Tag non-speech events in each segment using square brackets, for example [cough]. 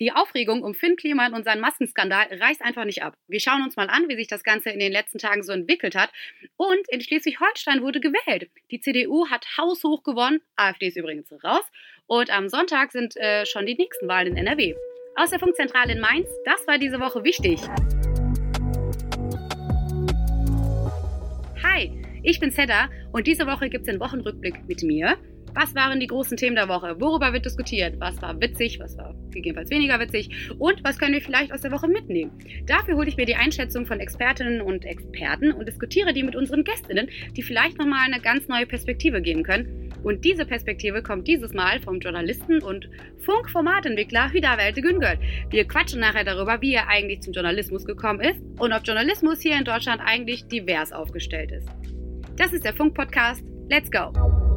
Die Aufregung um Finn Kliman und seinen Maskenskandal reißt einfach nicht ab. Wir schauen uns mal an, wie sich das Ganze in den letzten Tagen so entwickelt hat. Und in Schleswig-Holstein wurde gewählt. Die CDU hat haushoch gewonnen. AfD ist übrigens raus. Und am Sonntag sind äh, schon die nächsten Wahlen in NRW. Aus der Funkzentrale in Mainz, das war diese Woche wichtig. Hi, ich bin Sedda und diese Woche gibt es den Wochenrückblick mit mir. Was waren die großen Themen der Woche? Worüber wird diskutiert? Was war witzig? Was war gegebenenfalls weniger witzig? Und was können wir vielleicht aus der Woche mitnehmen? Dafür hole ich mir die Einschätzung von Expertinnen und Experten und diskutiere die mit unseren Gästinnen, die vielleicht nochmal eine ganz neue Perspektive geben können. Und diese Perspektive kommt dieses Mal vom Journalisten und Funkformatentwickler Hüdawelte Güngöld. Wir quatschen nachher darüber, wie er eigentlich zum Journalismus gekommen ist und ob Journalismus hier in Deutschland eigentlich divers aufgestellt ist. Das ist der Funk-Podcast. Let's go!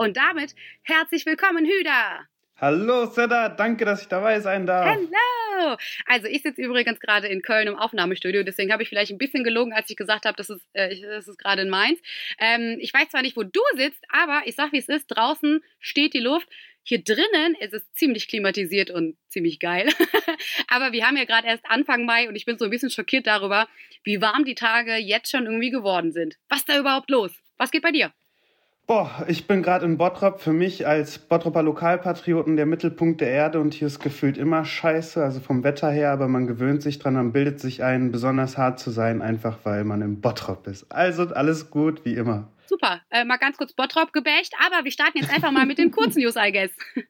Und damit herzlich willkommen, Hüda! Hallo, Seda, danke, dass ich dabei sein darf. Hallo! Also ich sitze übrigens gerade in Köln im Aufnahmestudio, deswegen habe ich vielleicht ein bisschen gelogen, als ich gesagt habe, das ist, äh, das ist gerade in Mainz. Ähm, ich weiß zwar nicht, wo du sitzt, aber ich sag, wie es ist, draußen steht die Luft. Hier drinnen ist es ziemlich klimatisiert und ziemlich geil. [laughs] aber wir haben ja gerade erst Anfang Mai und ich bin so ein bisschen schockiert darüber, wie warm die Tage jetzt schon irgendwie geworden sind. Was ist da überhaupt los? Was geht bei dir? Boah, ich bin gerade in Bottrop. Für mich als Bottroper Lokalpatrioten der Mittelpunkt der Erde und hier ist gefühlt immer scheiße, also vom Wetter her, aber man gewöhnt sich dran, man bildet sich ein, besonders hart zu sein, einfach weil man in Bottrop ist. Also alles gut, wie immer. Super, äh, mal ganz kurz Bottrop gebächt, aber wir starten jetzt einfach mal mit den kurzen News, I guess. [laughs]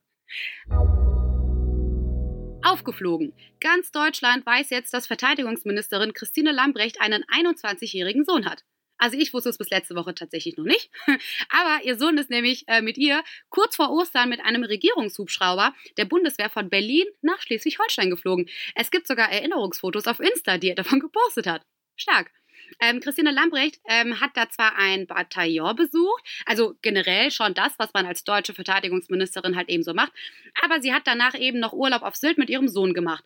Aufgeflogen. Ganz Deutschland weiß jetzt, dass Verteidigungsministerin Christine Lambrecht einen 21-jährigen Sohn hat. Also ich wusste es bis letzte Woche tatsächlich noch nicht. [laughs] Aber ihr Sohn ist nämlich äh, mit ihr kurz vor Ostern mit einem Regierungshubschrauber der Bundeswehr von Berlin nach Schleswig-Holstein geflogen. Es gibt sogar Erinnerungsfotos auf Insta, die er davon [laughs] gepostet hat. Stark. Ähm, Christine Lambrecht ähm, hat da zwar ein Bataillon besucht, also generell schon das, was man als deutsche Verteidigungsministerin halt eben so macht, aber sie hat danach eben noch Urlaub auf Sylt mit ihrem Sohn gemacht.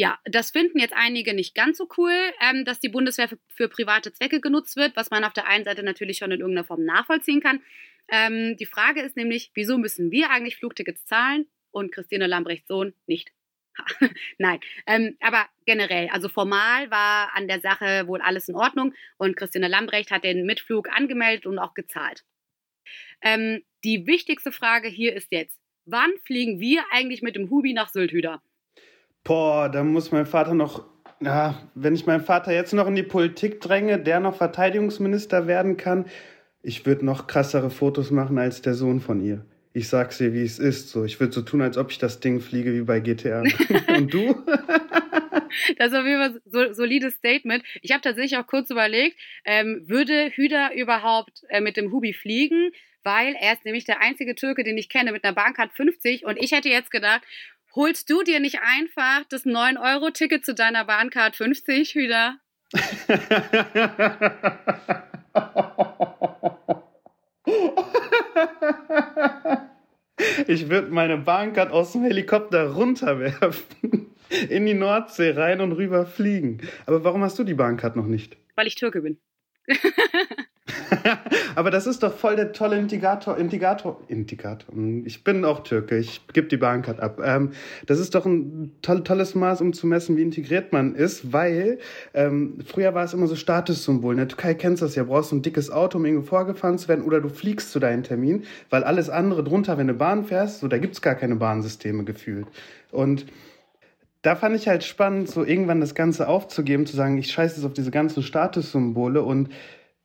Ja, das finden jetzt einige nicht ganz so cool, ähm, dass die Bundeswehr für, für, private Zwecke genutzt wird, was man auf der einen Seite natürlich schon in irgendeiner Form nachvollziehen kann. Ähm, die Frage ist nämlich, wieso müssen wir eigentlich Flugtickets zahlen und Christine Lambrechts Sohn nicht? [laughs] Nein, ähm, aber generell, also formal war an der Sache wohl alles in Ordnung und Christine Lambrecht hat den Mitflug angemeldet und auch gezahlt. Ähm, die wichtigste Frage hier ist jetzt, wann fliegen wir eigentlich mit dem Hubi nach Sylthüder? Boah, da muss mein Vater noch. Ja, wenn ich meinen Vater jetzt noch in die Politik dränge, der noch Verteidigungsminister werden kann, ich würde noch krassere Fotos machen als der Sohn von ihr. Ich sag's dir, wie es ist. So, ich würde so tun, als ob ich das Ding fliege wie bei GTA. [laughs] Und du? [laughs] das ist auf jeden Fall so solides Statement. Ich habe tatsächlich auch kurz überlegt, ähm, würde Hüder überhaupt äh, mit dem Hubi fliegen? Weil er ist nämlich der einzige Türke, den ich kenne mit einer Bahncard 50. Und ich hätte jetzt gedacht, Holst du dir nicht einfach das 9-Euro-Ticket zu deiner Bahncard 50 wieder? [laughs] Ich würde meine Bahncard aus dem Helikopter runterwerfen, [laughs] in die Nordsee rein und rüber fliegen. Aber warum hast du die Bahncard noch nicht? Weil ich Türke bin. [laughs] [laughs] Aber das ist doch voll der tolle Integrator. Integrator. Integrator. Ich bin auch Türke. Ich gebe die Bahncard ab. Ähm, das ist doch ein toll, tolles Maß, um zu messen, wie integriert man ist, weil ähm, früher war es immer so Statussymbol. In der Türkei kennst du das ja. Brauchst du ein dickes Auto, um irgendwo vorgefahren zu werden, oder du fliegst zu deinem Termin, weil alles andere drunter, wenn du Bahn fährst, so da gibt's gar keine Bahnsysteme gefühlt. Und da fand ich halt spannend, so irgendwann das Ganze aufzugeben, zu sagen, ich scheiße jetzt auf diese ganzen Statussymbole und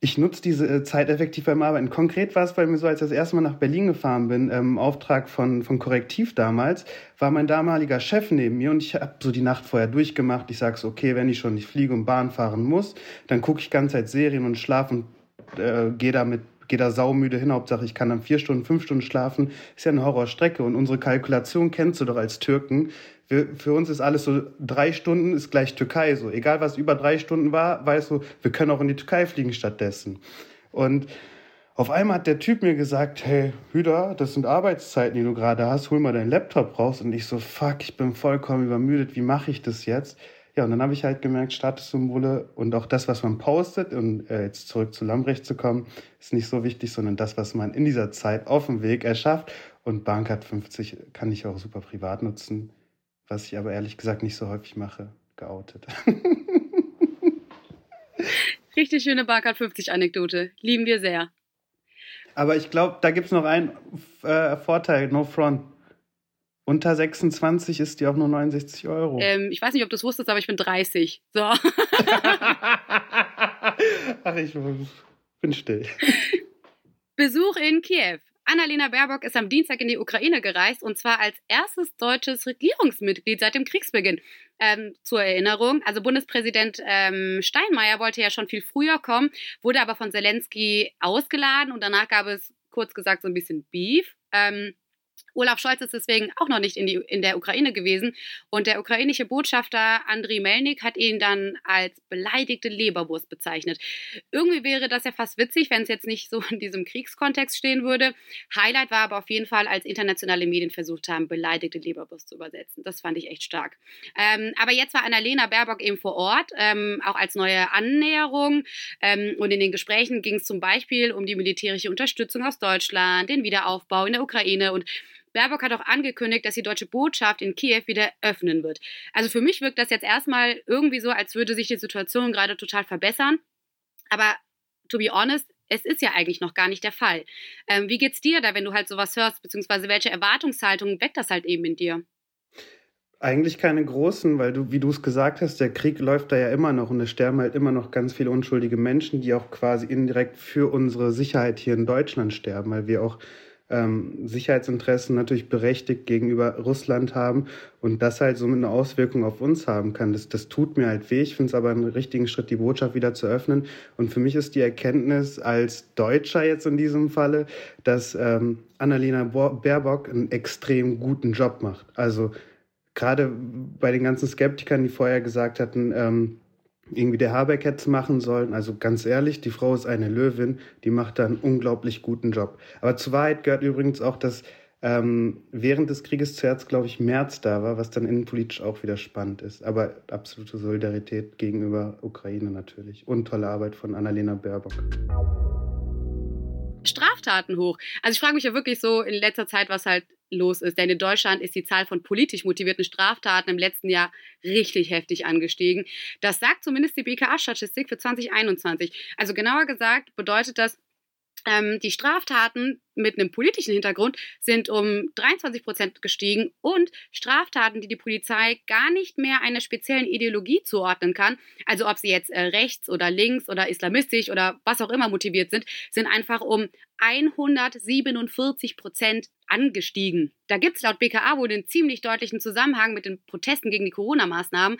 ich nutze diese äh, Zeit effektiv beim Arbeiten. Konkret war es bei mir so, als ich das erste Mal nach Berlin gefahren bin, im Auftrag von, von Korrektiv damals, war mein damaliger Chef neben mir und ich habe so die Nacht vorher durchgemacht. Ich sage so, okay, wenn ich schon nicht fliege und Bahn fahren muss, dann gucke ich ganze Zeit Serien und schlafe und äh, gehe da mit gehe da saumüde hin. Hauptsache, ich kann dann vier Stunden, fünf Stunden schlafen. Ist ja eine Horrorstrecke. Und unsere Kalkulation kennst du doch als Türken. Wir, für uns ist alles so, drei Stunden ist gleich Türkei. So, egal was über drei Stunden war, weißt du, wir können auch in die Türkei fliegen stattdessen. Und auf einmal hat der Typ mir gesagt, hey, Hüder, das sind Arbeitszeiten, die du gerade hast, hol mal deinen Laptop raus. Und ich so, fuck, ich bin vollkommen übermüdet, wie mache ich das jetzt? Ja, und dann habe ich halt gemerkt, Statussymbole und auch das, was man postet, und äh, jetzt zurück zu Lambrecht zu kommen, ist nicht so wichtig, sondern das, was man in dieser Zeit auf dem Weg erschafft. Und Bahncard 50 kann ich auch super privat nutzen, was ich aber ehrlich gesagt nicht so häufig mache, geoutet. Richtig schöne Bahncard 50 Anekdote. Lieben wir sehr. Aber ich glaube, da gibt es noch einen äh, Vorteil, no front. Unter 26 ist die auch nur 69 Euro. Ähm, ich weiß nicht, ob du es wusstest, aber ich bin 30. So. [laughs] Ach, ich bin still. Besuch in Kiew. Annalena Baerbock ist am Dienstag in die Ukraine gereist und zwar als erstes deutsches Regierungsmitglied seit dem Kriegsbeginn. Ähm, zur Erinnerung, also Bundespräsident ähm, Steinmeier wollte ja schon viel früher kommen, wurde aber von Zelensky ausgeladen und danach gab es kurz gesagt so ein bisschen Beef. Ähm, Olaf Scholz ist deswegen auch noch nicht in, die, in der Ukraine gewesen. Und der ukrainische Botschafter Andriy Melnik hat ihn dann als beleidigte Leberwurst bezeichnet. Irgendwie wäre das ja fast witzig, wenn es jetzt nicht so in diesem Kriegskontext stehen würde. Highlight war aber auf jeden Fall, als internationale Medien versucht haben, beleidigte Leberwurst zu übersetzen. Das fand ich echt stark. Ähm, aber jetzt war Annalena Baerbock eben vor Ort, ähm, auch als neue Annäherung. Ähm, und in den Gesprächen ging es zum Beispiel um die militärische Unterstützung aus Deutschland, den Wiederaufbau in der Ukraine und Baerbock hat auch angekündigt, dass die deutsche Botschaft in Kiew wieder öffnen wird. Also für mich wirkt das jetzt erstmal irgendwie so, als würde sich die Situation gerade total verbessern. Aber to be honest, es ist ja eigentlich noch gar nicht der Fall. Ähm, wie geht's dir da, wenn du halt sowas hörst, beziehungsweise welche Erwartungshaltung weckt das halt eben in dir? Eigentlich keine großen, weil du, wie du es gesagt hast, der Krieg läuft da ja immer noch und es sterben halt immer noch ganz viele unschuldige Menschen, die auch quasi indirekt für unsere Sicherheit hier in Deutschland sterben, weil wir auch ähm, Sicherheitsinteressen natürlich berechtigt gegenüber Russland haben und das halt so eine Auswirkung auf uns haben kann. Das, das tut mir halt weh. Ich finde es aber einen richtigen Schritt, die Botschaft wieder zu öffnen. Und für mich ist die Erkenntnis als Deutscher jetzt in diesem Falle, dass ähm, Annalena Baerbock einen extrem guten Job macht. Also gerade bei den ganzen Skeptikern, die vorher gesagt hatten, ähm, irgendwie der Habeck hätte machen sollen. Also ganz ehrlich, die Frau ist eine Löwin, die macht da einen unglaublich guten Job. Aber zur Wahrheit gehört übrigens auch, dass ähm, während des Krieges zuerst, glaube ich, März da war, was dann innenpolitisch auch wieder spannend ist. Aber absolute Solidarität gegenüber Ukraine natürlich. Und tolle Arbeit von Annalena Baerbock. Straftaten hoch. Also ich frage mich ja wirklich so in letzter Zeit, was halt los ist. Denn in Deutschland ist die Zahl von politisch motivierten Straftaten im letzten Jahr richtig heftig angestiegen. Das sagt zumindest die BKA-Statistik für 2021. Also genauer gesagt bedeutet das, ähm, die Straftaten mit einem politischen Hintergrund sind um 23 Prozent gestiegen und Straftaten, die die Polizei gar nicht mehr einer speziellen Ideologie zuordnen kann, also ob sie jetzt äh, rechts oder links oder islamistisch oder was auch immer motiviert sind, sind einfach um 147 Prozent angestiegen. Da gibt es laut BKA wohl einen ziemlich deutlichen Zusammenhang mit den Protesten gegen die Corona-Maßnahmen,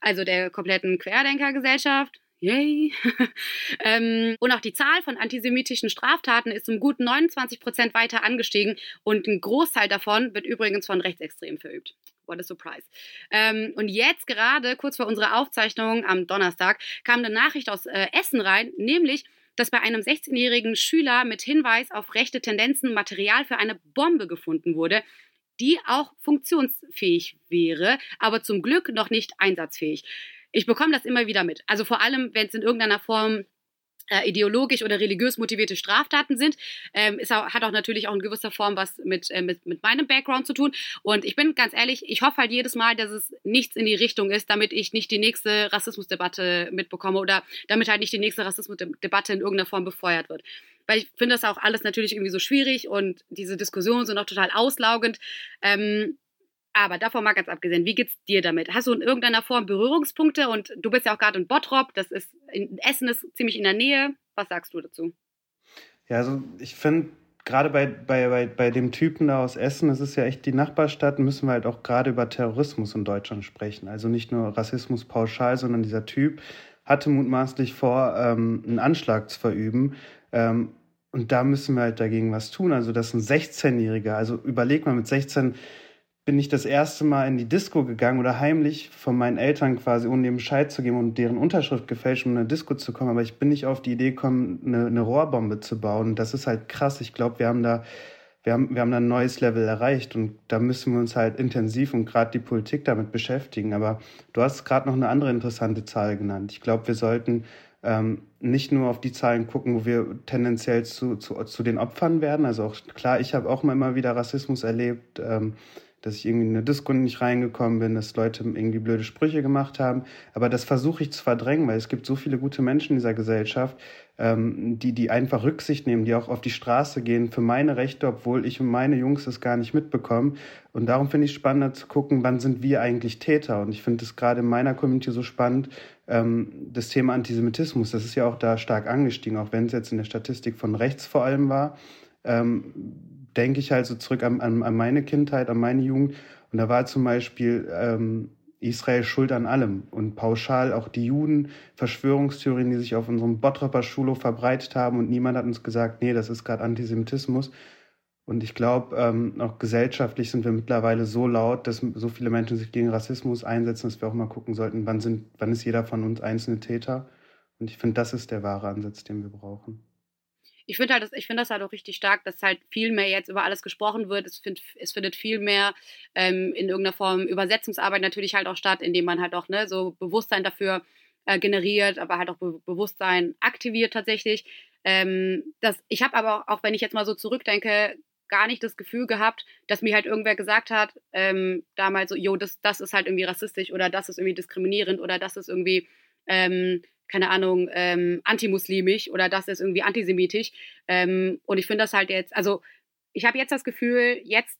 also der kompletten Querdenkergesellschaft, Yay! [laughs] ähm, und auch die Zahl von antisemitischen Straftaten ist um gut 29 Prozent weiter angestiegen und ein Großteil davon wird übrigens von Rechtsextremen verübt. What a surprise. Ähm, und jetzt gerade, kurz vor unserer Aufzeichnung am Donnerstag, kam eine Nachricht aus äh, Essen rein, nämlich, dass bei einem 16-jährigen Schüler mit Hinweis auf rechte Tendenzen Material für eine Bombe gefunden wurde, die auch funktionsfähig wäre, aber zum Glück noch nicht einsatzfähig ich bekomme das immer wieder mit. Also vor allem, wenn es in irgendeiner Form äh, ideologisch oder religiös motivierte Straftaten sind, ähm, ist hat auch natürlich auch in gewisser Form was mit, äh, mit, mit meinem Background zu tun. Und ich bin ganz ehrlich, ich hoffe halt jedes Mal, dass es nichts in die Richtung ist, damit ich nicht die nächste Rassismusdebatte mitbekomme oder damit halt nicht die nächste Rassismusdebatte in irgendeiner Form befeuert wird. Weil ich finde das auch alles natürlich irgendwie so schwierig und diese Diskussionen sind auch total auslaugend. Ähm, aber davon mal ganz abgesehen, wie geht's dir damit? Hast du in irgendeiner Form Berührungspunkte? Und du bist ja auch gerade in Bottrop, das ist in Essen ist ziemlich in der Nähe. Was sagst du dazu? Ja, also ich finde, gerade bei, bei, bei, bei dem Typen da aus Essen, das ist ja echt die Nachbarstadt, müssen wir halt auch gerade über Terrorismus in Deutschland sprechen. Also nicht nur Rassismus pauschal, sondern dieser Typ hatte mutmaßlich vor, ähm, einen Anschlag zu verüben. Ähm, und da müssen wir halt dagegen was tun. Also das ist ein 16-Jähriger. Also überleg mal, mit 16 bin ich das erste Mal in die Disco gegangen oder heimlich von meinen Eltern quasi, ohne dem Bescheid zu geben und deren Unterschrift gefälscht, um in eine Disco zu kommen. Aber ich bin nicht auf die Idee gekommen, eine, eine Rohrbombe zu bauen. Das ist halt krass. Ich glaube, wir haben da wir haben, wir haben da ein neues Level erreicht und da müssen wir uns halt intensiv und gerade die Politik damit beschäftigen. Aber du hast gerade noch eine andere interessante Zahl genannt. Ich glaube, wir sollten ähm, nicht nur auf die Zahlen gucken, wo wir tendenziell zu, zu, zu den Opfern werden. Also auch klar, ich habe auch immer wieder Rassismus erlebt. Ähm, dass ich irgendwie in eine Disco nicht reingekommen bin, dass Leute irgendwie blöde Sprüche gemacht haben. Aber das versuche ich zu verdrängen, weil es gibt so viele gute Menschen in dieser Gesellschaft, ähm, die, die einfach Rücksicht nehmen, die auch auf die Straße gehen für meine Rechte, obwohl ich und meine Jungs das gar nicht mitbekommen. Und darum finde ich spannender zu gucken, wann sind wir eigentlich Täter. Und ich finde es gerade in meiner Community so spannend, ähm, das Thema Antisemitismus, das ist ja auch da stark angestiegen, auch wenn es jetzt in der Statistik von rechts vor allem war. Ähm, denke ich halt so zurück an, an, an, meine Kindheit, an meine Jugend. Und da war zum Beispiel ähm, Israel schuld an allem. Und pauschal auch die Juden, Verschwörungstheorien, die sich auf unserem Bottropper Schulhof verbreitet haben. Und niemand hat uns gesagt, nee, das ist gerade Antisemitismus. Und ich glaube, ähm, auch gesellschaftlich sind wir mittlerweile so laut, dass so viele Menschen sich gegen Rassismus einsetzen, dass wir auch mal gucken sollten, wann, sind, wann ist jeder von uns einzelne Täter. Und ich finde, das ist der wahre Ansatz, den wir brauchen ich finde halt, das, ich finde das halt auch richtig stark, dass halt viel mehr jetzt über alles gesprochen wird. Es, find, es findet viel mehr ähm, in irgendeiner Form Übersetzungsarbeit natürlich halt auch statt, indem man halt auch ne, so Bewusstsein dafür äh, generiert, aber halt auch Be Bewusstsein aktiviert tatsächlich. Ähm, das, ich habe aber auch, wenn ich jetzt mal so zurückdenke, gar nicht das Gefühl gehabt, dass mir halt irgendwer gesagt hat, ähm, damals so, jo, das, das ist halt irgendwie rassistisch oder das ist irgendwie diskriminierend oder das ist irgendwie ähm, keine Ahnung, ähm, antimuslimisch oder das ist irgendwie antisemitisch. Ähm, und ich finde das halt jetzt, also ich habe jetzt das Gefühl, jetzt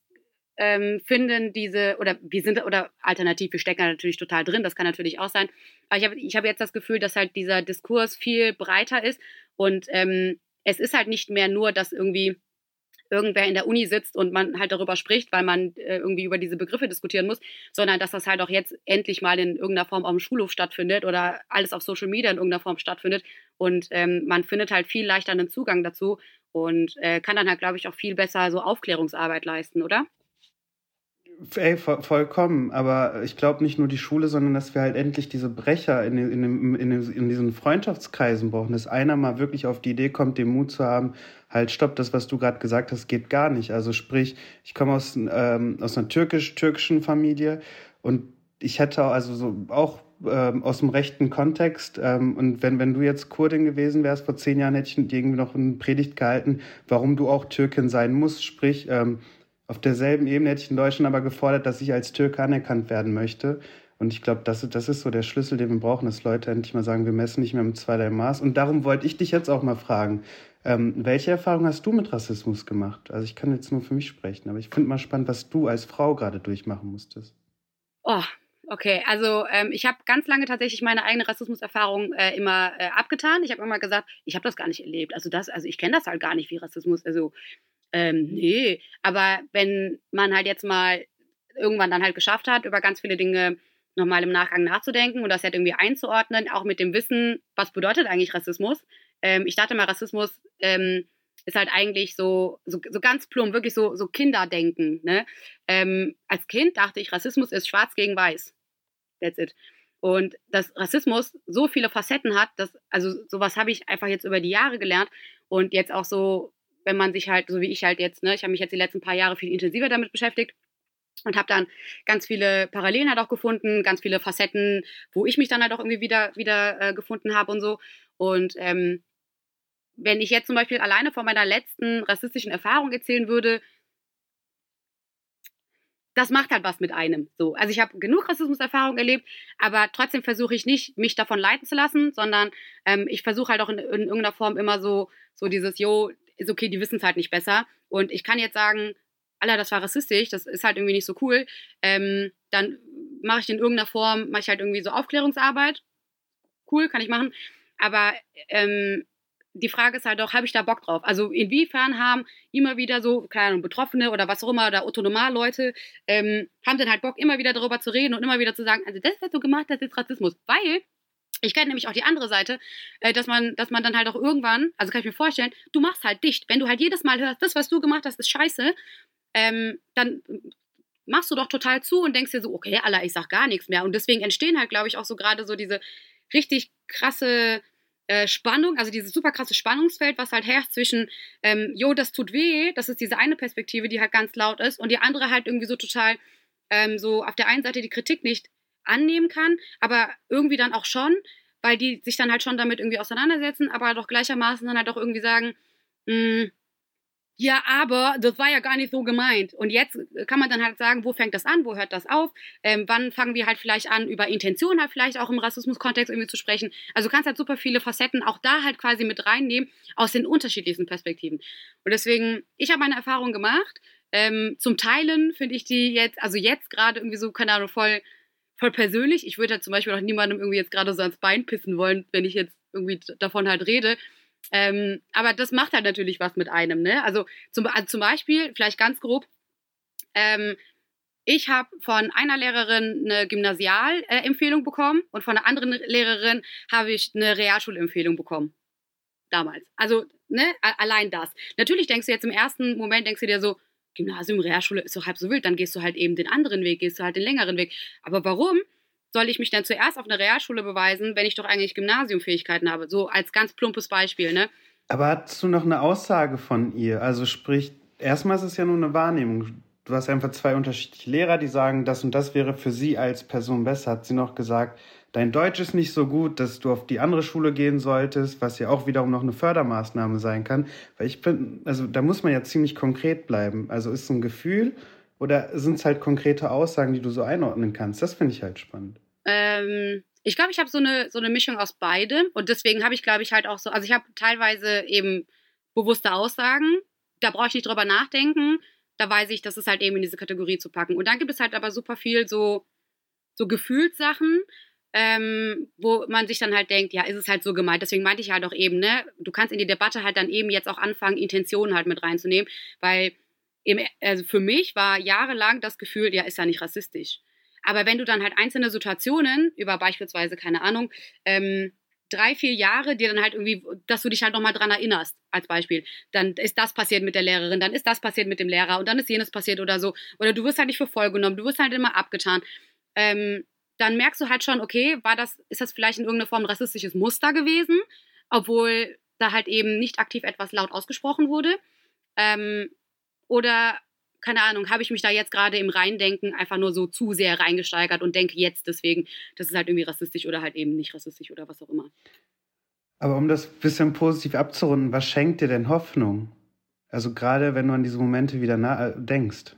ähm, finden diese, oder wir sind, oder alternativ, wir stecken natürlich total drin, das kann natürlich auch sein. Aber ich habe ich hab jetzt das Gefühl, dass halt dieser Diskurs viel breiter ist und ähm, es ist halt nicht mehr nur, dass irgendwie irgendwer in der Uni sitzt und man halt darüber spricht, weil man äh, irgendwie über diese Begriffe diskutieren muss, sondern dass das halt auch jetzt endlich mal in irgendeiner Form auf dem Schulhof stattfindet oder alles auf Social Media in irgendeiner Form stattfindet. Und ähm, man findet halt viel leichter einen Zugang dazu und äh, kann dann halt, glaube ich, auch viel besser so Aufklärungsarbeit leisten, oder? Ey, vollkommen. Aber ich glaube nicht nur die Schule, sondern dass wir halt endlich diese Brecher in, in, in, in, diesen Freundschaftskreisen brauchen. Dass einer mal wirklich auf die Idee kommt, den Mut zu haben, halt stopp, das, was du gerade gesagt hast, geht gar nicht. Also sprich, ich komme aus, ähm, aus einer türkisch-türkischen Familie und ich hätte also so auch ähm, aus dem rechten Kontext. Ähm, und wenn, wenn du jetzt Kurdin gewesen wärst, vor zehn Jahren hätte ich irgendwie noch eine Predigt gehalten, warum du auch Türkin sein musst. Sprich, ähm, auf derselben Ebene hätte ich in Deutschland aber gefordert, dass ich als Türke anerkannt werden möchte. Und ich glaube, das, das ist so der Schlüssel, den wir brauchen, dass Leute endlich mal sagen, wir messen nicht mehr mit zweierlei Maß. Und darum wollte ich dich jetzt auch mal fragen. Ähm, welche Erfahrung hast du mit Rassismus gemacht? Also ich kann jetzt nur für mich sprechen, aber ich finde mal spannend, was du als Frau gerade durchmachen musstest. Oh, okay. Also ähm, ich habe ganz lange tatsächlich meine eigene Rassismuserfahrung äh, immer äh, abgetan. Ich habe immer gesagt, ich habe das gar nicht erlebt. Also das, also ich kenne das halt gar nicht wie Rassismus. Also ähm, nee, aber wenn man halt jetzt mal irgendwann dann halt geschafft hat, über ganz viele Dinge nochmal im Nachgang nachzudenken und das halt irgendwie einzuordnen, auch mit dem Wissen, was bedeutet eigentlich Rassismus. Ähm, ich dachte mal, Rassismus ähm, ist halt eigentlich so, so, so ganz plump, wirklich so, so Kinderdenken. Ne? Ähm, als Kind dachte ich, Rassismus ist schwarz gegen weiß. That's it. Und dass Rassismus so viele Facetten hat, dass, also sowas habe ich einfach jetzt über die Jahre gelernt und jetzt auch so wenn man sich halt, so wie ich halt jetzt, ne, ich habe mich jetzt die letzten paar Jahre viel intensiver damit beschäftigt und habe dann ganz viele Parallelen halt auch gefunden, ganz viele Facetten, wo ich mich dann halt auch irgendwie wieder, wieder äh, gefunden habe und so. Und ähm, wenn ich jetzt zum Beispiel alleine von meiner letzten rassistischen Erfahrung erzählen würde, das macht halt was mit einem. So, also ich habe genug Rassismuserfahrung erlebt, aber trotzdem versuche ich nicht, mich davon leiten zu lassen, sondern ähm, ich versuche halt auch in, in, irgendeiner Form immer so, so dieses, yo, ist okay, die wissen es halt nicht besser. Und ich kann jetzt sagen, Alter, das war rassistisch, das ist halt irgendwie nicht so cool. Ähm, dann mache ich in irgendeiner Form, mache ich halt irgendwie so Aufklärungsarbeit. Cool, kann ich machen. Aber ähm, die Frage ist halt auch, habe ich da Bock drauf? Also inwiefern haben immer wieder so, keine Ahnung, Betroffene oder was auch immer, oder Autonomalleute, ähm, haben dann halt Bock, immer wieder darüber zu reden und immer wieder zu sagen, also das hast du gemacht, das ist Rassismus. Weil ich kenne nämlich auch die andere Seite, äh, dass man, dass man dann halt auch irgendwann, also kann ich mir vorstellen, du machst halt dicht. Wenn du halt jedes Mal hörst, das, was du gemacht hast, ist scheiße, ähm, dann machst du doch total zu und denkst dir so, okay, Allah, ich sag gar nichts mehr. Und deswegen entstehen halt, glaube ich, auch so gerade so diese richtig krasse äh, Spannung, also dieses super krasse Spannungsfeld, was halt herrscht zwischen, ähm, jo, das tut weh, das ist diese eine Perspektive, die halt ganz laut ist, und die andere halt irgendwie so total ähm, so auf der einen Seite die Kritik nicht annehmen kann, aber irgendwie dann auch schon. weil die sich dann halt schon damit irgendwie auseinandersetzen, aber doch gleichermaßen dann halt auch irgendwie sagen, mh, hm, ja, aber das war ja gar nicht so gemeint. Und jetzt kann man dann halt sagen, wo fängt das an, wo hört das auf? Ähm, wann fangen wir halt vielleicht an, über Intention halt vielleicht auch im Rassismus-Kontext irgendwie zu sprechen? Also kannst halt super viele Facetten auch da halt quasi mit reinnehmen aus den unterschiedlichsten Perspektiven. Und deswegen, ich habe meine Erfahrung gemacht. Ähm, zum Teilen finde ich die jetzt, also jetzt gerade irgendwie so, keine Ahnung, voll, voll persönlich. Ich würde halt zum Beispiel auch niemandem irgendwie jetzt gerade so ans Bein pissen wollen, wenn ich jetzt irgendwie davon halt rede. Ähm, aber das macht halt natürlich was mit einem, ne? Also zum, also zum Beispiel, vielleicht ganz grob, ähm, ich habe von einer Lehrerin eine Gymnasialempfehlung bekommen und von einer anderen Lehrerin habe ich eine Realschulempfehlung bekommen. Damals. Also, ne, allein das. Natürlich denkst du jetzt im ersten Moment, denkst du dir so, Gymnasium, Realschule ist doch halb so wild, dann gehst du halt eben den anderen Weg, gehst du halt den längeren Weg. Aber warum? soll ich mich dann zuerst auf eine Realschule beweisen, wenn ich doch eigentlich Gymnasiumfähigkeiten habe? So als ganz plumpes Beispiel, ne? Aber hast du noch eine Aussage von ihr? Also sprich, erstmal ist es ja nur eine Wahrnehmung. Du hast einfach zwei unterschiedliche Lehrer, die sagen, das und das wäre für sie als Person besser. Hat sie noch gesagt, dein Deutsch ist nicht so gut, dass du auf die andere Schule gehen solltest, was ja auch wiederum noch eine Fördermaßnahme sein kann. Weil ich bin, also da muss man ja ziemlich konkret bleiben. Also ist es ein Gefühl oder sind es halt konkrete Aussagen, die du so einordnen kannst? Das finde ich halt spannend. Ähm, ich glaube, ich habe so eine, so eine Mischung aus beidem. Und deswegen habe ich, glaube ich, halt auch so, also ich habe teilweise eben bewusste Aussagen, da brauche ich nicht drüber nachdenken. Da weiß ich, das ist halt eben in diese Kategorie zu packen. Und dann gibt es halt aber super viel so, so Gefühlssachen, ähm, wo man sich dann halt denkt, ja, ist es halt so gemeint. Deswegen meinte ich halt auch eben, ne, du kannst in die Debatte halt dann eben jetzt auch anfangen, Intentionen halt mit reinzunehmen, weil eben, also für mich war jahrelang das Gefühl, ja, ist ja nicht rassistisch. Aber wenn du dann halt einzelne Situationen über beispielsweise, keine Ahnung, ähm, drei, vier Jahre dir dann halt irgendwie, dass du dich halt nochmal dran erinnerst, als Beispiel. Dann ist das passiert mit der Lehrerin, dann ist das passiert mit dem Lehrer und dann ist jenes passiert oder so. Oder du wirst halt nicht für voll genommen, du wirst halt immer abgetan. Ähm, dann merkst du halt schon, okay, war das, ist das vielleicht in irgendeiner Form ein rassistisches Muster gewesen, obwohl da halt eben nicht aktiv etwas laut ausgesprochen wurde. Ähm, oder keine Ahnung, habe ich mich da jetzt gerade im Reindenken einfach nur so zu sehr reingesteigert und denke jetzt deswegen, das ist halt irgendwie rassistisch oder halt eben nicht rassistisch oder was auch immer. Aber um das ein bisschen positiv abzurunden, was schenkt dir denn Hoffnung? Also gerade wenn du an diese Momente wieder äh, denkst.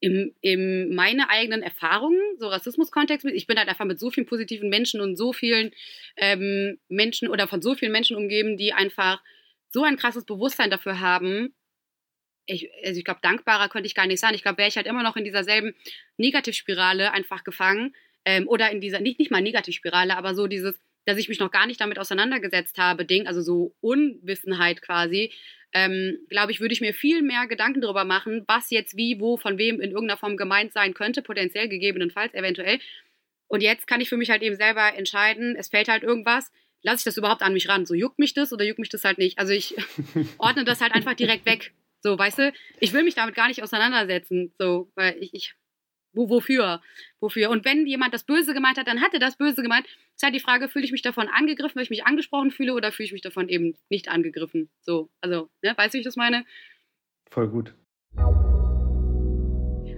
Im, in meine eigenen Erfahrungen, so Rassismus-Kontext, ich bin halt einfach mit so vielen positiven Menschen und so vielen ähm, Menschen oder von so vielen Menschen umgeben, die einfach so ein krasses Bewusstsein dafür haben, ich, also ich glaube, dankbarer könnte ich gar nicht sein. Ich glaube, wäre ich halt immer noch in dieser selben Negativspirale einfach gefangen. Ähm, oder in dieser, nicht, nicht mal Negativspirale, aber so dieses, dass ich mich noch gar nicht damit auseinandergesetzt habe, Ding, also so Unwissenheit quasi, ähm, glaube ich, würde ich mir viel mehr Gedanken darüber machen, was jetzt wie, wo, von wem in irgendeiner Form gemeint sein könnte, potenziell gegebenenfalls, eventuell. Und jetzt kann ich für mich halt eben selber entscheiden, es fällt halt irgendwas, lasse ich das überhaupt an mich ran? So juckt mich das oder juckt mich das halt nicht? Also ich [laughs] ordne das halt einfach direkt weg. So, weißt du, ich will mich damit gar nicht auseinandersetzen. So, weil ich, ich wo, wofür? Wofür? Und wenn jemand das Böse gemeint hat, dann hat er das Böse gemeint. Es ist halt die Frage, fühle ich mich davon angegriffen, weil ich mich angesprochen fühle oder fühle ich mich davon eben nicht angegriffen? So, also, ne, weißt du, wie ich das meine? Voll gut.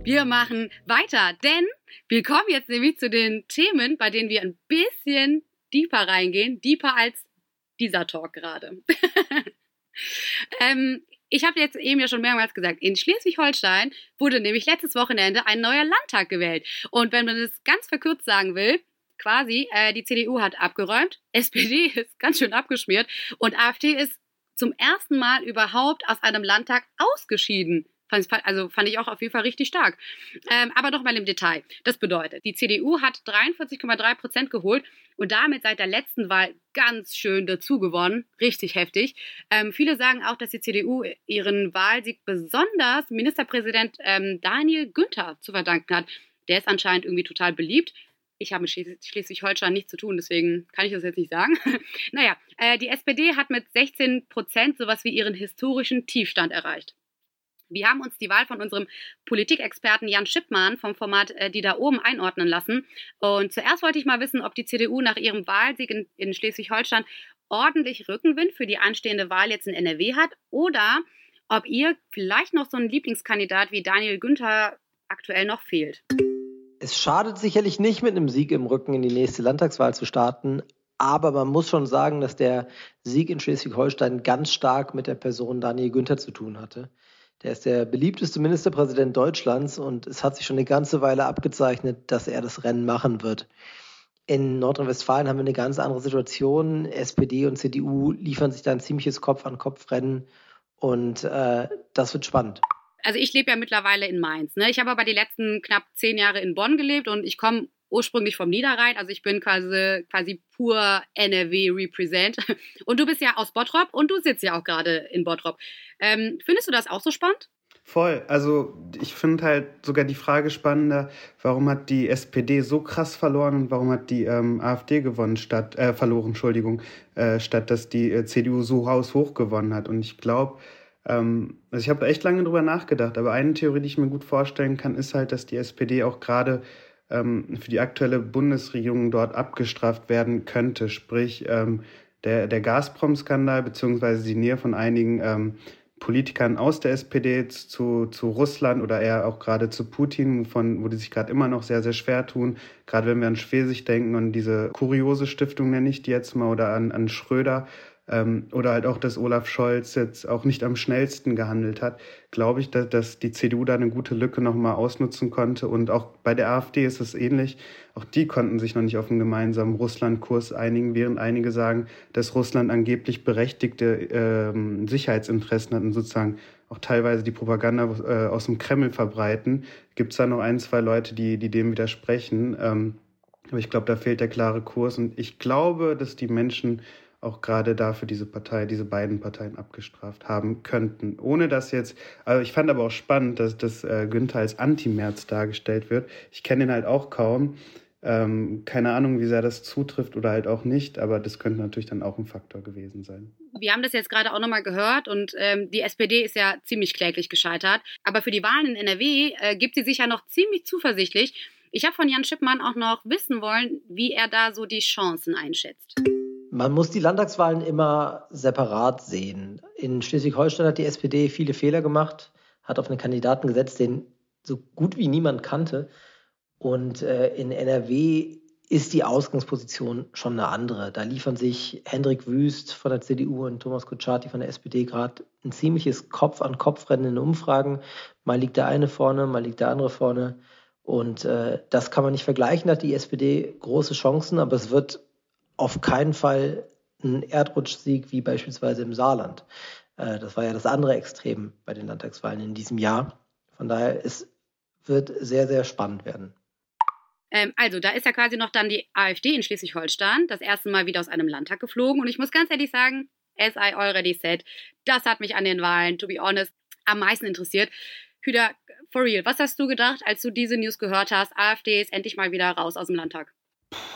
Wir machen weiter, denn wir kommen jetzt nämlich zu den Themen, bei denen wir ein bisschen deeper reingehen, deeper als dieser Talk gerade. [laughs] ähm, ich habe jetzt eben ja schon mehrmals gesagt, in Schleswig-Holstein wurde nämlich letztes Wochenende ein neuer Landtag gewählt. Und wenn man das ganz verkürzt sagen will, quasi, äh, die CDU hat abgeräumt, [laughs] SPD ist ganz schön abgeschmiert und AfD ist zum ersten Mal überhaupt aus einem Landtag ausgeschieden. Also fand ich auch auf jeden Fall richtig stark. Ähm, aber noch mal im Detail. Das bedeutet, die CDU hat 43,3 Prozent geholt und damit seit der letzten Wahl ganz schön dazu gewonnen. Richtig heftig. Ähm, viele sagen auch, dass die CDU ihren Wahlsieg besonders Ministerpräsident ähm, Daniel Günther zu verdanken hat. Der ist anscheinend irgendwie total beliebt. Ich habe mit Schleswig-Holstein nichts zu tun, deswegen kann ich das jetzt nicht sagen. [laughs] naja, äh, die SPD hat mit 16 Prozent sowas wie ihren historischen Tiefstand erreicht. Wir haben uns die Wahl von unserem Politikexperten Jan Schippmann vom Format äh, Die da oben einordnen lassen. Und zuerst wollte ich mal wissen, ob die CDU nach ihrem Wahlsieg in, in Schleswig-Holstein ordentlich Rückenwind für die anstehende Wahl jetzt in NRW hat oder ob ihr vielleicht noch so ein Lieblingskandidat wie Daniel Günther aktuell noch fehlt. Es schadet sicherlich nicht, mit einem Sieg im Rücken in die nächste Landtagswahl zu starten. Aber man muss schon sagen, dass der Sieg in Schleswig-Holstein ganz stark mit der Person Daniel Günther zu tun hatte. Der ist der beliebteste Ministerpräsident Deutschlands und es hat sich schon eine ganze Weile abgezeichnet, dass er das Rennen machen wird. In Nordrhein-Westfalen haben wir eine ganz andere Situation. SPD und CDU liefern sich da ein ziemliches Kopf-an-Kopf-Rennen und äh, das wird spannend also ich lebe ja mittlerweile in Mainz. Ne? Ich habe aber die letzten knapp zehn Jahre in Bonn gelebt und ich komme ursprünglich vom Niederrhein. Also ich bin quasi, quasi pur NRW-Represent. [laughs] Und du bist ja aus Bottrop und du sitzt ja auch gerade in Bottrop. Ähm, findest du das auch so spannend? Voll. Also ich finde halt sogar die Frage spannender, warum hat die SPD so krass verloren und warum hat die ähm, AfD gewonnen statt äh, verloren, Entschuldigung, äh, statt dass die äh, CDU so haushoch gewonnen hat. Und ich glaube, ähm, also ich habe echt lange drüber nachgedacht, aber eine Theorie, die ich mir gut vorstellen kann, ist halt, dass die SPD auch gerade ähm, für die aktuelle Bundesregierung dort abgestraft werden könnte. Sprich, ähm, der, der Gazprom-Skandal beziehungsweise die Nähe von einigen ähm, Politikern aus der SPD zu, zu Russland oder eher auch gerade zu Putin, von, wo die sich gerade immer noch sehr, sehr schwer tun. Gerade wenn wir an Schwesig denken und diese kuriose Stiftung nenne ich die jetzt mal oder an, an Schröder, ähm, oder halt auch, dass Olaf Scholz jetzt auch nicht am schnellsten gehandelt hat, glaube ich, dass, dass die CDU da eine gute Lücke nochmal ausnutzen konnte. Und auch bei der AfD ist es ähnlich. Auch die konnten sich noch nicht auf einen gemeinsamen Russlandkurs einigen, während einige sagen, dass Russland angeblich berechtigte ähm, Sicherheitsinteressen hat und sozusagen auch teilweise die Propaganda äh, aus dem Kreml verbreiten. Gibt es da noch ein, zwei Leute, die, die dem widersprechen? Ähm, aber ich glaube, da fehlt der klare Kurs. Und ich glaube, dass die Menschen auch gerade dafür diese Partei, diese beiden Parteien abgestraft haben könnten. Ohne dass jetzt, also ich fand aber auch spannend, dass, dass äh, Günther als Anti-Merz dargestellt wird. Ich kenne ihn halt auch kaum. Ähm, keine Ahnung, wie sehr das zutrifft oder halt auch nicht, aber das könnte natürlich dann auch ein Faktor gewesen sein. Wir haben das jetzt gerade auch nochmal gehört und ähm, die SPD ist ja ziemlich kläglich gescheitert. Aber für die Wahlen in NRW äh, gibt sie sich ja noch ziemlich zuversichtlich. Ich habe von Jan Schippmann auch noch wissen wollen, wie er da so die Chancen einschätzt. Man muss die Landtagswahlen immer separat sehen. In Schleswig-Holstein hat die SPD viele Fehler gemacht, hat auf einen Kandidaten gesetzt, den so gut wie niemand kannte. Und äh, in NRW ist die Ausgangsposition schon eine andere. Da liefern sich Hendrik Wüst von der CDU und Thomas Kutschaty von der SPD gerade ein ziemliches Kopf-an-Kopf-Rennen in Umfragen. Mal liegt der eine vorne, mal liegt der andere vorne. Und äh, das kann man nicht vergleichen. Da hat die SPD große Chancen, aber es wird auf keinen Fall ein Erdrutschsieg wie beispielsweise im Saarland. Äh, das war ja das andere Extrem bei den Landtagswahlen in diesem Jahr. Von daher, es wird sehr, sehr spannend werden. Ähm, also, da ist ja quasi noch dann die AfD in Schleswig-Holstein das erste Mal wieder aus einem Landtag geflogen. Und ich muss ganz ehrlich sagen, as I already said, das hat mich an den Wahlen, to be honest, am meisten interessiert. Hüder, for real, was hast du gedacht, als du diese News gehört hast? AfD ist endlich mal wieder raus aus dem Landtag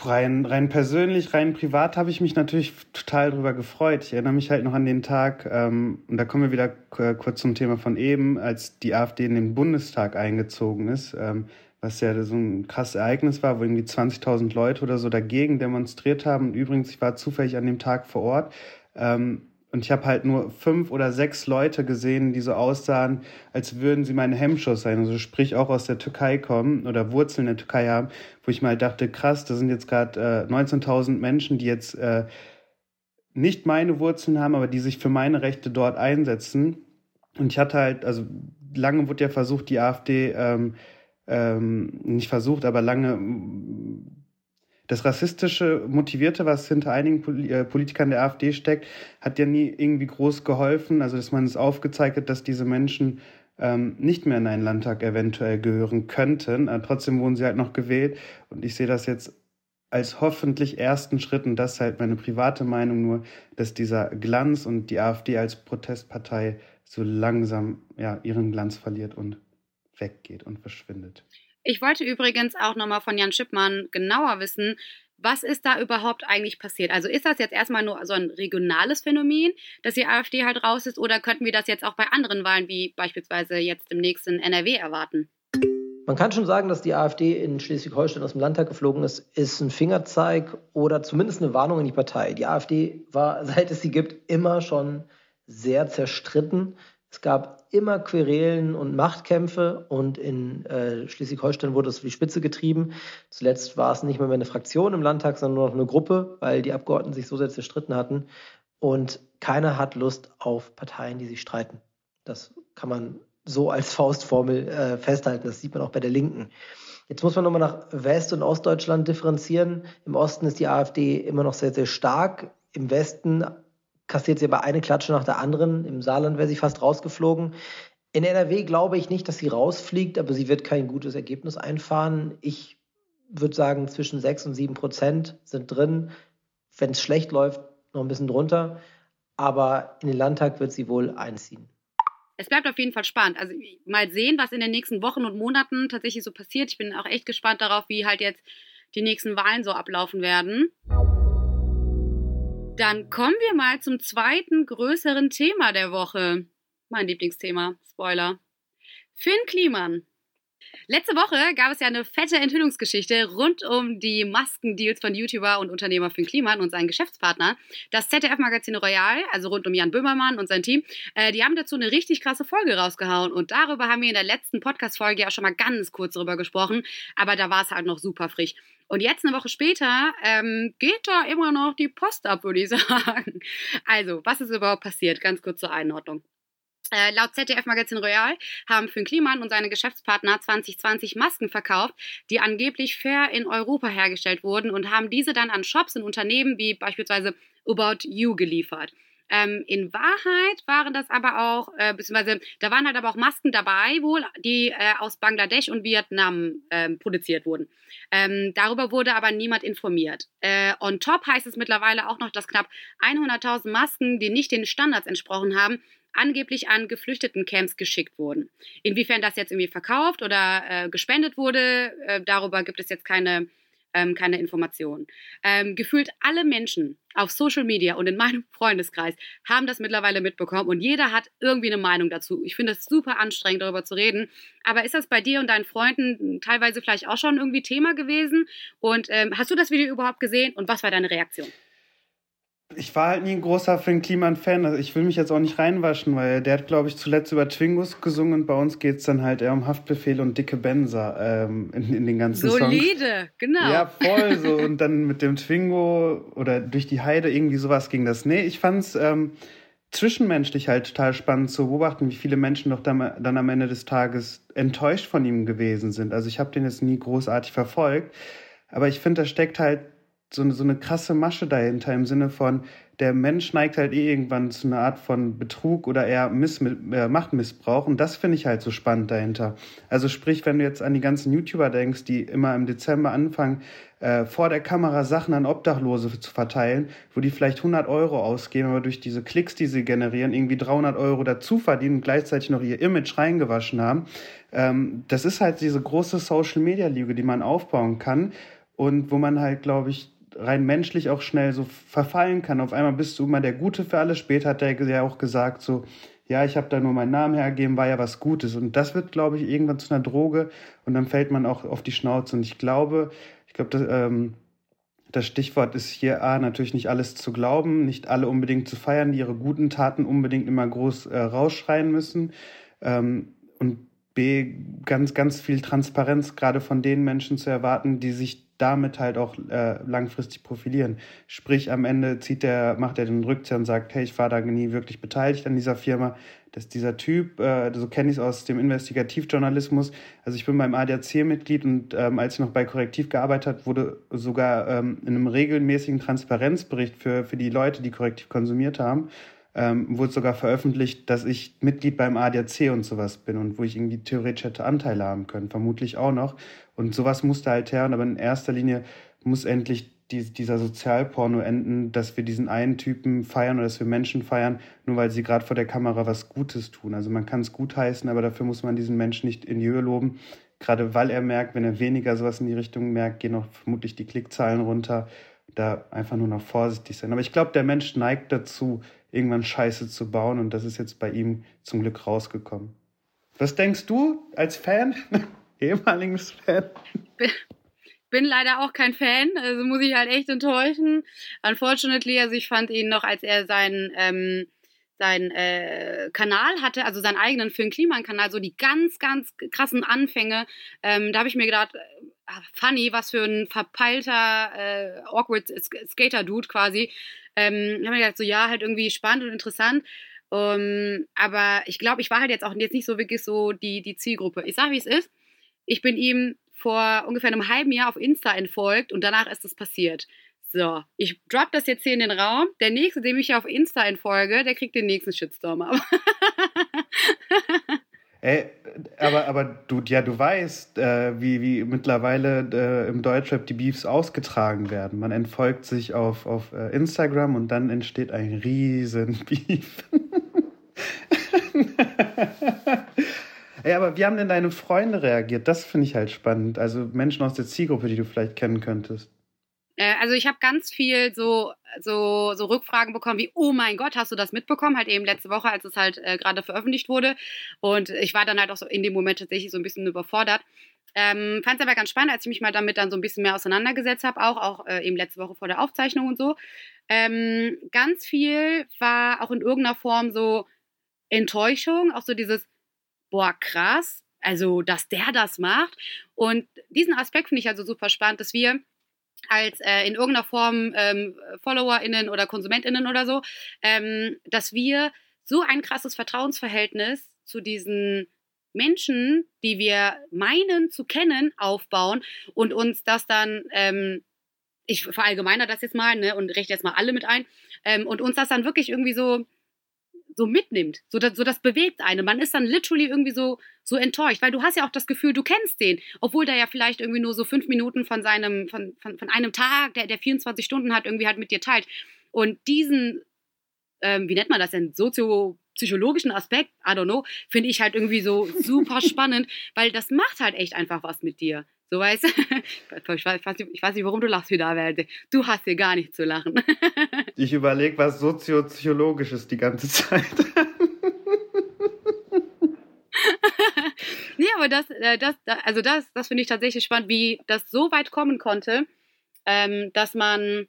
rein, rein persönlich, rein privat habe ich mich natürlich total drüber gefreut. Ich erinnere mich halt noch an den Tag, ähm, und da kommen wir wieder kurz zum Thema von eben, als die AfD in den Bundestag eingezogen ist, ähm, was ja so ein krasses Ereignis war, wo irgendwie 20.000 Leute oder so dagegen demonstriert haben. Und übrigens, ich war zufällig an dem Tag vor Ort. Ähm, und ich habe halt nur fünf oder sechs Leute gesehen, die so aussahen, als würden sie meine Hemmschuss sein. Also sprich auch aus der Türkei kommen oder Wurzeln in der Türkei haben, wo ich mal dachte, krass, da sind jetzt gerade äh, 19.000 Menschen, die jetzt äh, nicht meine Wurzeln haben, aber die sich für meine Rechte dort einsetzen. Und ich hatte halt, also lange wurde ja versucht, die AfD, ähm, ähm, nicht versucht, aber lange das rassistische Motivierte, was hinter einigen äh, Politikern der AfD steckt, hat ja nie irgendwie groß geholfen. Also, dass man es aufgezeigt hat, dass diese Menschen ähm, nicht mehr in einen Landtag eventuell gehören könnten. Aber trotzdem wurden sie halt noch gewählt. Und ich sehe das jetzt als hoffentlich ersten Schritt, und das ist halt meine private Meinung nur, dass dieser Glanz und die AfD als Protestpartei so langsam ja, ihren Glanz verliert und weggeht und verschwindet. Ich wollte übrigens auch nochmal von Jan Schippmann genauer wissen, was ist da überhaupt eigentlich passiert? Also ist das jetzt erstmal nur so ein regionales Phänomen, dass die AfD halt raus ist, oder könnten wir das jetzt auch bei anderen Wahlen, wie beispielsweise jetzt im nächsten NRW, erwarten? Man kann schon sagen, dass die AfD in Schleswig-Holstein aus dem Landtag geflogen ist, ist ein Fingerzeig oder zumindest eine Warnung in die Partei. Die AfD war, [laughs] seit es sie gibt, immer schon sehr zerstritten. Es gab immer Querelen und Machtkämpfe und in äh, Schleswig-Holstein wurde es für die Spitze getrieben. Zuletzt war es nicht mehr, mehr eine Fraktion im Landtag, sondern nur noch eine Gruppe, weil die Abgeordneten sich so sehr zerstritten hatten. Und keiner hat Lust auf Parteien, die sich streiten. Das kann man so als Faustformel äh, festhalten. Das sieht man auch bei der Linken. Jetzt muss man nochmal nach West- und Ostdeutschland differenzieren. Im Osten ist die AfD immer noch sehr, sehr stark. Im Westen kassiert sie aber eine Klatsche nach der anderen. Im Saarland wäre sie fast rausgeflogen. In NRW glaube ich nicht, dass sie rausfliegt, aber sie wird kein gutes Ergebnis einfahren. Ich würde sagen, zwischen 6 und 7 Prozent sind drin. Wenn es schlecht läuft, noch ein bisschen drunter. Aber in den Landtag wird sie wohl einziehen. Es bleibt auf jeden Fall spannend. Also mal sehen, was in den nächsten Wochen und Monaten tatsächlich so passiert. Ich bin auch echt gespannt darauf, wie halt jetzt die nächsten Wahlen so ablaufen werden. Dann kommen wir mal zum zweiten größeren Thema der Woche. Mein Lieblingsthema, Spoiler. Finn Kliman. Letzte Woche gab es ja eine fette Enthüllungsgeschichte rund um die Maskendeals von YouTuber und Unternehmer Finn Kliman und seinen Geschäftspartner. Das ZDF-Magazin Royal, also rund um Jan Böhmermann und sein Team, äh, die haben dazu eine richtig krasse Folge rausgehauen. Und darüber haben wir in der letzten Podcast-Folge ja schon mal ganz kurz drüber gesprochen. Aber da war es halt noch super frisch. Und jetzt eine Woche später ähm, geht da immer noch die Post ab, würde ich [laughs] sagen. Also, was ist überhaupt passiert? Ganz kurz zur Einordnung. Äh, laut ZDF Magazin Royal haben Finn Kliman und seine Geschäftspartner 2020 Masken verkauft, die angeblich fair in Europa hergestellt wurden und haben diese dann an Shops und Unternehmen wie beispielsweise About You geliefert. Ähm, in Wahrheit waren das aber auch, äh, beziehungsweise da waren halt aber auch Masken dabei, wohl, die äh, aus Bangladesch und Vietnam ähm, produziert wurden. Ähm, darüber wurde aber niemand informiert. Äh, on top heißt es mittlerweile auch noch, dass knapp 100.000 Masken, die nicht den Standards entsprochen haben, angeblich an Geflüchtetencamps geschickt wurden. Inwiefern das jetzt irgendwie verkauft oder äh, gespendet wurde, äh, darüber gibt es jetzt keine ähm, keine Informationen. Ähm, gefühlt alle Menschen auf Social Media und in meinem Freundeskreis haben das mittlerweile mitbekommen und jeder hat irgendwie eine Meinung dazu. Ich finde es super anstrengend, darüber zu reden. Aber ist das bei dir und deinen Freunden teilweise vielleicht auch schon irgendwie Thema gewesen? Und ähm, hast du das Video überhaupt gesehen und was war deine Reaktion? Ich war halt nie ein großer Finn Kliman-Fan. Also ich will mich jetzt auch nicht reinwaschen, weil der hat, glaube ich, zuletzt über Twingus gesungen und bei uns geht es dann halt eher um Haftbefehl und dicke Benzer ähm, in, in, den ganzen Solide, Songs. Solide, genau. Ja, voll so. [laughs] Und dann mit dem Twingo oder durch die Heide irgendwie sowas ging das. Nee, ich fand's ähm, zwischenmenschlich halt total spannend zu beobachten, wie viele Menschen doch dann, dann am Ende des Tages enttäuscht von ihm gewesen sind. Also ich habe den jetzt nie großartig verfolgt. Aber ich finde, da steckt halt so eine, so eine krasse Masche dahinter im Sinne von, der Mensch neigt halt eh irgendwann zu einer Art von Betrug oder eher Miss, äh, Machtmissbrauch. Und das finde ich halt so spannend dahinter. Also sprich, wenn du jetzt an die ganzen YouTuber denkst, die immer im Dezember anfangen, äh, vor der Kamera Sachen an Obdachlose zu verteilen, wo die vielleicht 100 Euro ausgeben, aber durch diese Klicks, die sie generieren, irgendwie 300 Euro dazu verdienen und gleichzeitig noch ihr Image reingewaschen haben. Ähm, das ist halt diese große Social-Media-Lüge, die man aufbauen kann und wo man halt, glaube ich, rein menschlich auch schnell so verfallen kann. Auf einmal bist du immer der Gute für alle. Später hat er ja auch gesagt, so, ja, ich habe da nur meinen Namen hergegeben, war ja was Gutes. Und das wird, glaube ich, irgendwann zu einer Droge und dann fällt man auch auf die Schnauze. Und ich glaube, ich glaube, das, ähm, das Stichwort ist hier A, natürlich nicht alles zu glauben, nicht alle unbedingt zu feiern, die ihre guten Taten unbedingt immer groß äh, rausschreien müssen. Ähm, und B, ganz, ganz viel Transparenz gerade von den Menschen zu erwarten, die sich damit halt auch äh, langfristig profilieren. Sprich, am Ende zieht der, macht er den Rückzieher und sagt, hey, ich war da nie wirklich beteiligt an dieser Firma. Dass dieser Typ, äh, so kenne ich es aus dem Investigativjournalismus, also ich bin beim ADAC-Mitglied und ähm, als ich noch bei Korrektiv gearbeitet habe, wurde sogar ähm, in einem regelmäßigen Transparenzbericht für, für die Leute, die Korrektiv konsumiert haben, ähm, wurde sogar veröffentlicht, dass ich Mitglied beim ADAC und sowas bin und wo ich irgendwie theoretisch hätte Anteile haben können, vermutlich auch noch. Und sowas musste halt her, aber in erster Linie muss endlich die, dieser Sozialporno enden, dass wir diesen einen Typen feiern oder dass wir Menschen feiern, nur weil sie gerade vor der Kamera was Gutes tun. Also man kann es gutheißen, aber dafür muss man diesen Menschen nicht in die Höhe loben. Gerade weil er merkt, wenn er weniger sowas in die Richtung merkt, gehen auch vermutlich die Klickzahlen runter. Da einfach nur noch vorsichtig sein. Aber ich glaube, der Mensch neigt dazu, irgendwann Scheiße zu bauen und das ist jetzt bei ihm zum Glück rausgekommen. Was denkst du als Fan, [laughs] ehemaliges Fan? Bin, bin leider auch kein Fan, also muss ich halt echt enttäuschen. Unfortunately, also ich fand ihn noch, als er seinen, ähm, sein äh, Kanal hatte, also seinen eigenen Film Kliman-Kanal, so die ganz, ganz krassen Anfänge. Ähm, da habe ich mir gedacht, funny, was für ein verpeilter, äh, awkward Skater-Dude quasi. Ähm, ich habe mir gedacht, so ja, halt irgendwie spannend und interessant. Um, ähm, aber ich glaube, ich war halt jetzt auch jetzt nicht so wirklich so die, die Zielgruppe. Ich sage, wie es ist. Ich bin ihm vor ungefähr einem halben Jahr auf Insta entfolgt und danach ist es passiert. So, ich drop das jetzt hier in den Raum. Der nächste, dem ich auf Insta entfolge, der kriegt den nächsten Shitstorm. [laughs] Ey, aber, aber du, ja, du weißt, äh, wie, wie mittlerweile äh, im Deutschrap die Beefs ausgetragen werden. Man entfolgt sich auf, auf äh, Instagram und dann entsteht ein riesen [laughs] Beef. Ey, aber wie haben denn deine Freunde reagiert? Das finde ich halt spannend. Also Menschen aus der Zielgruppe, die du vielleicht kennen könntest. Äh, also ich habe ganz viel so, so, so Rückfragen bekommen wie, oh mein Gott, hast du das mitbekommen? Halt eben letzte Woche, als es halt äh, gerade veröffentlicht wurde. Und ich war dann halt auch so in dem Moment tatsächlich so ein bisschen überfordert. Ähm, Fand es aber ganz spannend, als ich mich mal damit dann so ein bisschen mehr auseinandergesetzt habe, auch, auch äh, eben letzte Woche vor der Aufzeichnung und so. Ähm, ganz viel war auch in irgendeiner Form so Enttäuschung, auch so dieses, boah, krass, also dass der das macht. Und diesen Aspekt finde ich also super spannend, dass wir als äh, in irgendeiner Form ähm, FollowerInnen oder KonsumentInnen oder so, ähm, dass wir so ein krasses Vertrauensverhältnis zu diesen Menschen, die wir meinen zu kennen, aufbauen und uns das dann, ähm, ich verallgemeiner das jetzt mal ne, und rechne jetzt mal alle mit ein, ähm, und uns das dann wirklich irgendwie so so mitnimmt. So das, so das bewegt einen. Man ist dann literally irgendwie so, so enttäuscht, weil du hast ja auch das Gefühl, du kennst den, obwohl der ja vielleicht irgendwie nur so fünf Minuten von seinem, von, von, von einem Tag, der, der 24 Stunden hat, irgendwie halt mit dir teilt. Und diesen, ähm, wie nennt man das denn, soziopsychologischen Aspekt, I don't know, finde ich halt irgendwie so super spannend, [laughs] weil das macht halt echt einfach was mit dir. So weißt du? [laughs] Ich weiß, ich weiß nicht, warum du lachst wieder, Welt. Du hast hier gar nicht zu lachen. [laughs] Ich überlege was soziopsychologisches die ganze Zeit. nee, aber das, äh, das, also das, das finde ich tatsächlich spannend, wie das so weit kommen konnte, ähm, dass man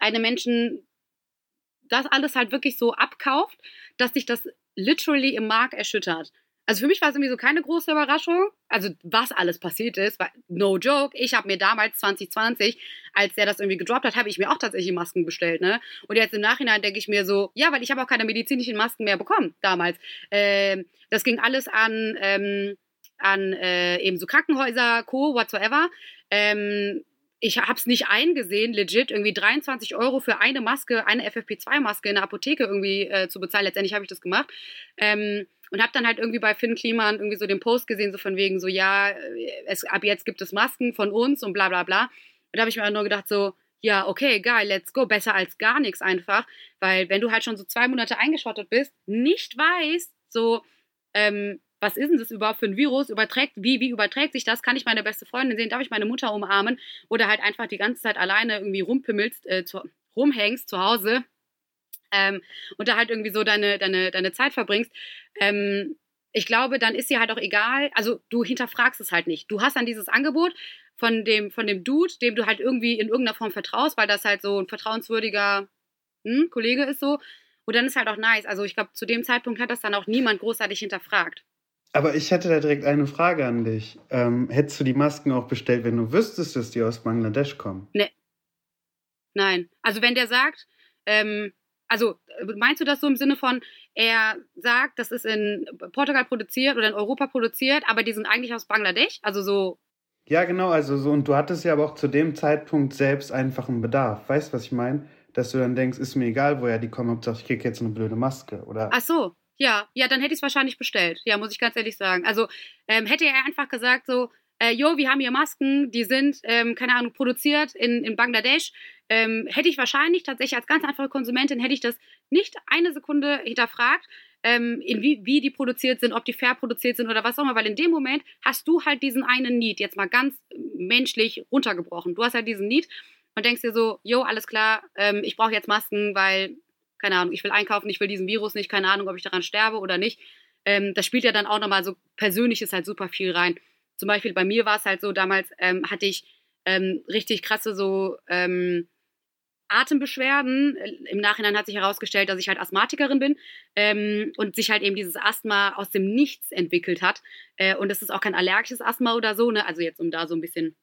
einem Menschen das alles halt wirklich so abkauft, dass sich das literally im Mark erschüttert. Also für mich war es irgendwie so keine große Überraschung. Also was alles passiert ist, war no joke. Ich habe mir damals 2020, als der das irgendwie gedroppt hat, habe ich mir auch tatsächlich Masken bestellt. Ne? Und jetzt im Nachhinein denke ich mir so, ja, weil ich habe auch keine medizinischen Masken mehr bekommen damals. Ähm, das ging alles an, ähm, an äh, eben so Krankenhäuser, Co, whatsoever. Ähm, ich habe es nicht eingesehen, legit irgendwie 23 Euro für eine Maske, eine FFP2-Maske in der Apotheke irgendwie äh, zu bezahlen. Letztendlich habe ich das gemacht. Ähm, und habe dann halt irgendwie bei Finn Kliman irgendwie so den Post gesehen, so von wegen so, ja, es, ab jetzt gibt es Masken von uns und bla bla bla. Und da habe ich mir nur gedacht so, ja, okay, geil, let's go, besser als gar nichts einfach, weil wenn du halt schon so zwei Monate eingeschottet bist, nicht weißt, so, ähm, was ist denn das überhaupt für ein Virus? Überträgt, wie, wie überträgt sich das? Kann ich meine beste Freundin sehen? Darf ich meine Mutter umarmen? Oder halt einfach die ganze Zeit alleine irgendwie rumpimmelst, äh, zu, rumhängst zu Hause ähm, und da halt irgendwie so deine, deine, deine Zeit verbringst. Ähm, ich glaube, dann ist dir halt auch egal, also du hinterfragst es halt nicht. Du hast dann dieses Angebot von dem, von dem Dude, dem du halt irgendwie in irgendeiner Form vertraust, weil das halt so ein vertrauenswürdiger hm, Kollege ist so. Und dann ist halt auch nice. Also ich glaube, zu dem Zeitpunkt hat das dann auch niemand großartig hinterfragt. Aber ich hätte da direkt eine Frage an dich. Ähm, hättest du die Masken auch bestellt, wenn du wüsstest, dass die aus Bangladesch kommen? Nee. Nein. Also wenn der sagt, ähm, also meinst du das so im Sinne von, er sagt, das ist in Portugal produziert oder in Europa produziert, aber die sind eigentlich aus Bangladesch? Also so. Ja, genau, also so, und du hattest ja aber auch zu dem Zeitpunkt selbst einfach einen Bedarf. Weißt du, was ich meine? Dass du dann denkst, ist mir egal, woher die kommen, Hauptsache ich krieg jetzt eine blöde Maske, oder? Ach so, ja, ja, dann hätte ich es wahrscheinlich bestellt. Ja, muss ich ganz ehrlich sagen. Also ähm, hätte er einfach gesagt so, äh, jo, wir haben hier Masken, die sind, ähm, keine Ahnung, produziert in, in Bangladesch, ähm, hätte ich wahrscheinlich tatsächlich als ganz einfache Konsumentin, hätte ich das nicht eine Sekunde hinterfragt, ähm, in wie, wie die produziert sind, ob die fair produziert sind oder was auch immer, weil in dem Moment hast du halt diesen einen Need, jetzt mal ganz menschlich runtergebrochen. Du hast halt diesen Need und denkst dir so, jo, alles klar, ähm, ich brauche jetzt Masken, weil, keine Ahnung, ich will einkaufen, ich will diesen Virus nicht, keine Ahnung, ob ich daran sterbe oder nicht. Ähm, das spielt ja dann auch nochmal so Persönliches halt super viel rein. Zum Beispiel bei mir war es halt so, damals ähm, hatte ich ähm, richtig krasse so ähm, Atembeschwerden. Im Nachhinein hat sich herausgestellt, dass ich halt Asthmatikerin bin ähm, und sich halt eben dieses Asthma aus dem Nichts entwickelt hat. Äh, und es ist auch kein allergisches Asthma oder so, ne? Also jetzt, um da so ein bisschen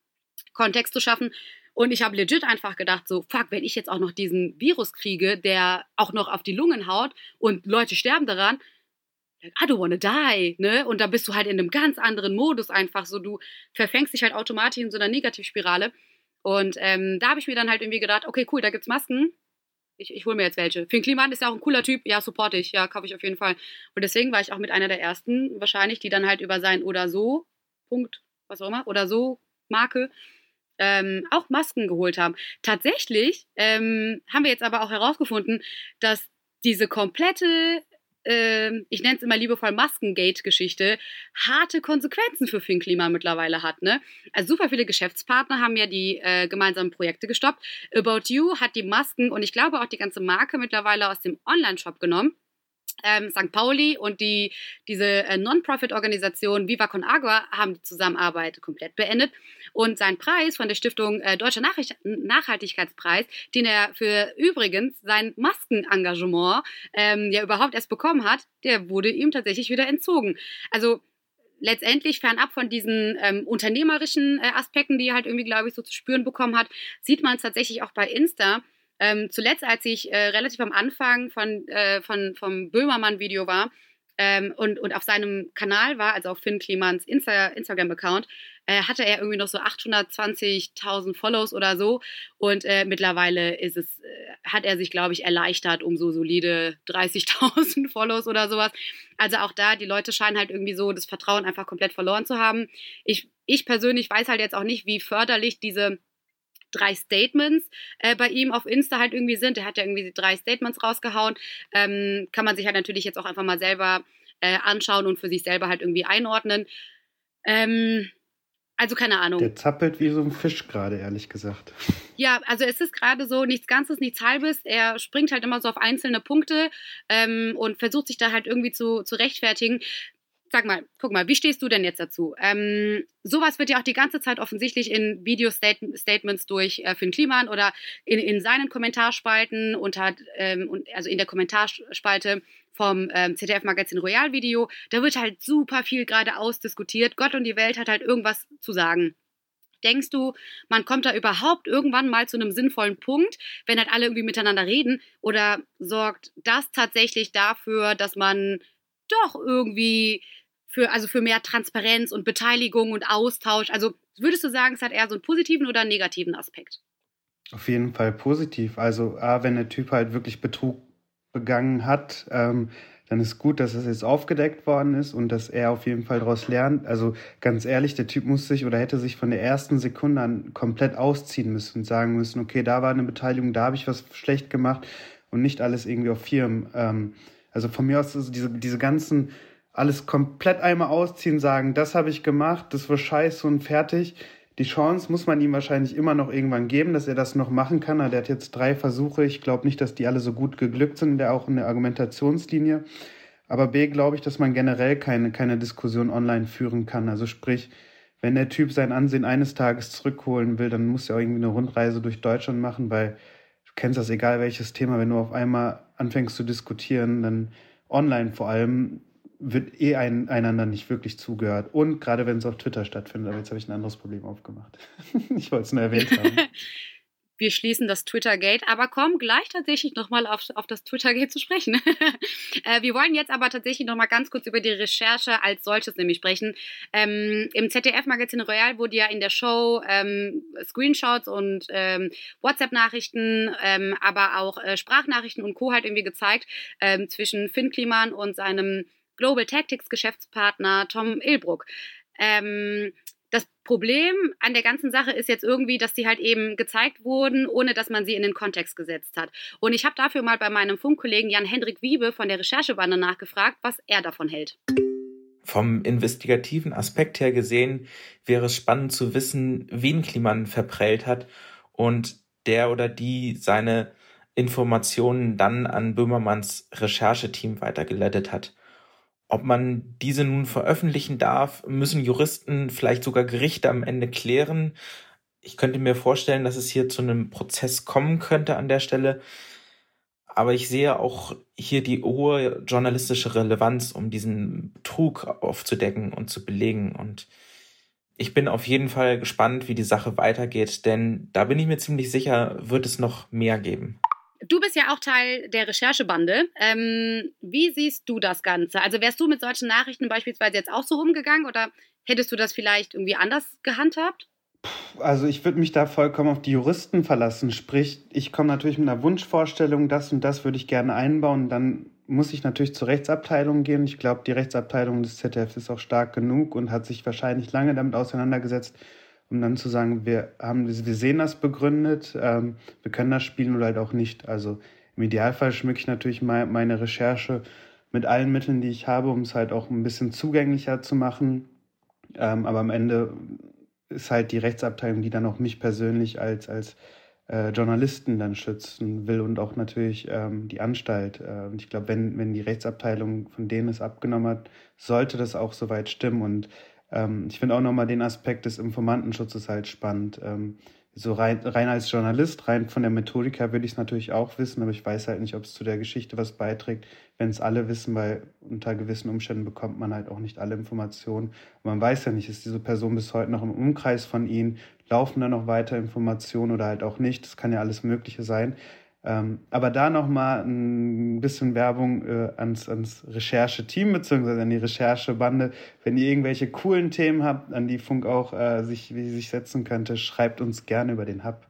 Kontext zu schaffen. Und ich habe legit einfach gedacht, so, fuck, wenn ich jetzt auch noch diesen Virus kriege, der auch noch auf die Lungen haut und Leute sterben daran, I don't wanna die, ne? Und da bist du halt in einem ganz anderen Modus einfach so, du verfängst dich halt automatisch in so einer Negativspirale. Und ähm, da habe ich mir dann halt irgendwie gedacht, okay, cool, da gibt's Masken. Ich, ich hole mir jetzt welche. Finn Kliman ist ja auch ein cooler Typ. Ja, support ich. Ja, kaufe ich auf jeden Fall. Und deswegen war ich auch mit einer der ersten wahrscheinlich, die dann halt über sein oder so Punkt, was auch immer, oder so Marke ähm, auch Masken geholt haben. Tatsächlich ähm, haben wir jetzt aber auch herausgefunden, dass diese komplette ähm, ich nenne es immer liebevoll Maskengate-Geschichte, harte Konsequenzen für Finn Kliman mittlerweile hat. Ne? Also super viele Geschäftspartner haben ja die äh, gemeinsamen Projekte gestoppt. About You hat die Masken und ich glaube auch die ganze Marke mittlerweile aus dem Online-Shop genommen ähm, St. Pauli und die, diese äh, Non-Profit-Organisation Viva Con Agua haben die Zusammenarbeit komplett beendet. Und sein Preis von der Stiftung äh, Deutscher Nachricht Nachhaltigkeitspreis, den er für übrigens sein Maskenengagement ähm, ja überhaupt erst bekommen hat, der wurde ihm tatsächlich wieder entzogen. Also letztendlich fernab von diesen ähm, unternehmerischen äh, Aspekten, die er halt irgendwie, glaube ich, so zu spüren bekommen hat, sieht man es tatsächlich auch bei Insta, ähm, zuletzt, als ich äh, relativ am Anfang von, äh, von, vom Böhmermann-Video war ähm, und, und auf seinem Kanal war, also auf Finn Klimans Insta Instagram-Account, äh, hatte er irgendwie noch so 820.000 Follows oder so. Und äh, mittlerweile ist es, äh, hat er sich, glaube ich, erleichtert um so solide 30.000 [laughs] Follows oder sowas. Also auch da, die Leute scheinen halt irgendwie so das Vertrauen einfach komplett verloren zu haben. Ich, ich persönlich weiß halt jetzt auch nicht, wie förderlich diese drei Statements äh, bei ihm auf Insta halt irgendwie sind. Er hat ja irgendwie drei Statements rausgehauen. Ähm, kann man sich halt natürlich jetzt auch einfach mal selber äh, anschauen und für sich selber halt irgendwie einordnen. Ähm, also keine Ahnung. Der zappelt wie so ein Fisch gerade, ehrlich gesagt. [laughs] Ja, also es ist gerade so nichts Ganzes, nichts Halbes. Er springt halt immer so auf einzelne Punkte ähm, und versucht sich da halt irgendwie zu, zu rechtfertigen sag mal, guck mal, wie stehst du denn jetzt dazu? Ähm, sowas wird ja auch die ganze Zeit offensichtlich in Video-Statements durch äh, Finn Kliman oder in, in seinen Kommentarspalten unter, ähm, also in der Kommentarspalte vom ähm, ZDF-Magazin Royal Video, da wird halt super viel gerade ausdiskutiert. Gott und die Welt hat halt irgendwas zu sagen. Denkst du, man kommt da überhaupt irgendwann mal zu einem sinnvollen Punkt, wenn halt alle irgendwie miteinander reden? Oder sorgt das tatsächlich dafür, dass man doch irgendwie für, also für mehr Transparenz und Beteiligung und Austausch? Also würdest du sagen, es hat eher so einen positiven oder einen negativen Aspekt? Auf jeden Fall positiv. Also, A, wenn der Typ halt wirklich Betrug begangen hat, ähm, dann ist gut, dass es jetzt aufgedeckt worden ist und dass er auf jeden Fall daraus lernt. Also ganz ehrlich, der Typ muss sich oder hätte sich von der ersten Sekunde an komplett ausziehen müssen und sagen müssen, okay, da war eine Beteiligung, da habe ich was schlecht gemacht und nicht alles irgendwie auf Firmen. Ähm, also von mir aus also diese, diese ganzen alles komplett einmal ausziehen, sagen, das habe ich gemacht, das war scheiße und fertig. Die Chance muss man ihm wahrscheinlich immer noch irgendwann geben, dass er das noch machen kann. Der hat jetzt drei Versuche. Ich glaube nicht, dass die alle so gut geglückt sind, der auch in der Argumentationslinie. Aber B, glaube ich, dass man generell keine, keine Diskussion online führen kann. Also sprich, wenn der Typ sein Ansehen eines Tages zurückholen will, dann muss er irgendwie eine Rundreise durch Deutschland machen, weil du kennst das, egal welches Thema, wenn du auf einmal anfängst zu diskutieren, dann online vor allem, wird eh ein, einander nicht wirklich zugehört. Und gerade wenn es auf Twitter stattfindet, aber jetzt habe ich ein anderes Problem aufgemacht. [laughs] ich wollte es nur erwähnt haben. [laughs] Wir schließen das Twitter-Gate, aber kommen gleich tatsächlich nochmal auf, auf das Twitter-Gate zu sprechen. [laughs] äh, wir wollen jetzt aber tatsächlich nochmal ganz kurz über die Recherche als solches nämlich sprechen. Ähm, Im ZDF-Magazin Royal wurde ja in der Show ähm, Screenshots und ähm, WhatsApp-Nachrichten, ähm, aber auch äh, Sprachnachrichten und Co. halt irgendwie gezeigt ähm, zwischen Finn Kliman und seinem Global Tactics Geschäftspartner Tom Ilbruck. Ähm, das Problem an der ganzen Sache ist jetzt irgendwie, dass die halt eben gezeigt wurden, ohne dass man sie in den Kontext gesetzt hat. Und ich habe dafür mal bei meinem Funkkollegen Jan-Hendrik Wiebe von der Recherchebande nachgefragt, was er davon hält. Vom investigativen Aspekt her gesehen wäre es spannend zu wissen, wen Kliman verprellt hat und der oder die seine Informationen dann an Böhmermanns Rechercheteam weitergeleitet hat. Ob man diese nun veröffentlichen darf, müssen Juristen, vielleicht sogar Gerichte am Ende klären. ich könnte mir vorstellen, dass es hier zu einem Prozess kommen könnte an der Stelle. Aber ich sehe auch hier die hohe journalistische Relevanz, um diesen Betrug aufzudecken und zu belegen. Und ich bin auf jeden Fall gespannt, wie die Sache weitergeht, denn da bin ich mir ziemlich sicher, wird es noch mehr geben. Du bist ja auch Teil der Recherchebande. Ähm, wie siehst du das Ganze? Also wärst du mit solchen Nachrichten beispielsweise jetzt auch so umgegangen oder hättest du das vielleicht irgendwie anders gehandhabt? Also ich würde mich da vollkommen auf die Juristen verlassen. Sprich, ich komme natürlich mit einer Wunschvorstellung, das und das würde ich gerne einbauen. Dann muss ich natürlich zur Rechtsabteilung gehen. Ich glaube, die Rechtsabteilung des ZDF ist auch stark genug und hat sich wahrscheinlich lange damit auseinandergesetzt, um dann zu sagen, wir haben, wir sehen das begründet, ähm, wir können das spielen oder halt auch nicht. Also im Idealfall schmücke ich natürlich meine Recherche mit allen Mitteln, die ich habe, um es halt auch ein bisschen zugänglicher zu machen. Ähm, aber am Ende ist halt die Rechtsabteilung, die dann auch mich persönlich als, als äh, Journalisten dann schützen will und auch natürlich ähm, die Anstalt. Äh, und ich glaube, wenn, wenn die Rechtsabteilung von denen es abgenommen hat, sollte das auch soweit stimmen. Und ähm, ich finde auch nochmal den Aspekt des Informantenschutzes halt spannend. Ähm, so rein, rein als Journalist, rein von der Methodik her würde ich es natürlich auch wissen, aber ich weiß halt nicht, ob es zu der Geschichte was beiträgt, wenn es alle wissen, weil unter gewissen Umständen bekommt man halt auch nicht alle Informationen. Und man weiß ja nicht, ist diese Person bis heute noch im Umkreis von ihnen, laufen da noch weiter Informationen oder halt auch nicht. Das kann ja alles Mögliche sein. Ähm, aber da nochmal ein bisschen Werbung äh, ans, ans Rechercheteam beziehungsweise an die Recherchebande. Wenn ihr irgendwelche coolen Themen habt, an die Funk auch äh, sich, wie sich setzen könnte, schreibt uns gerne über den Hub.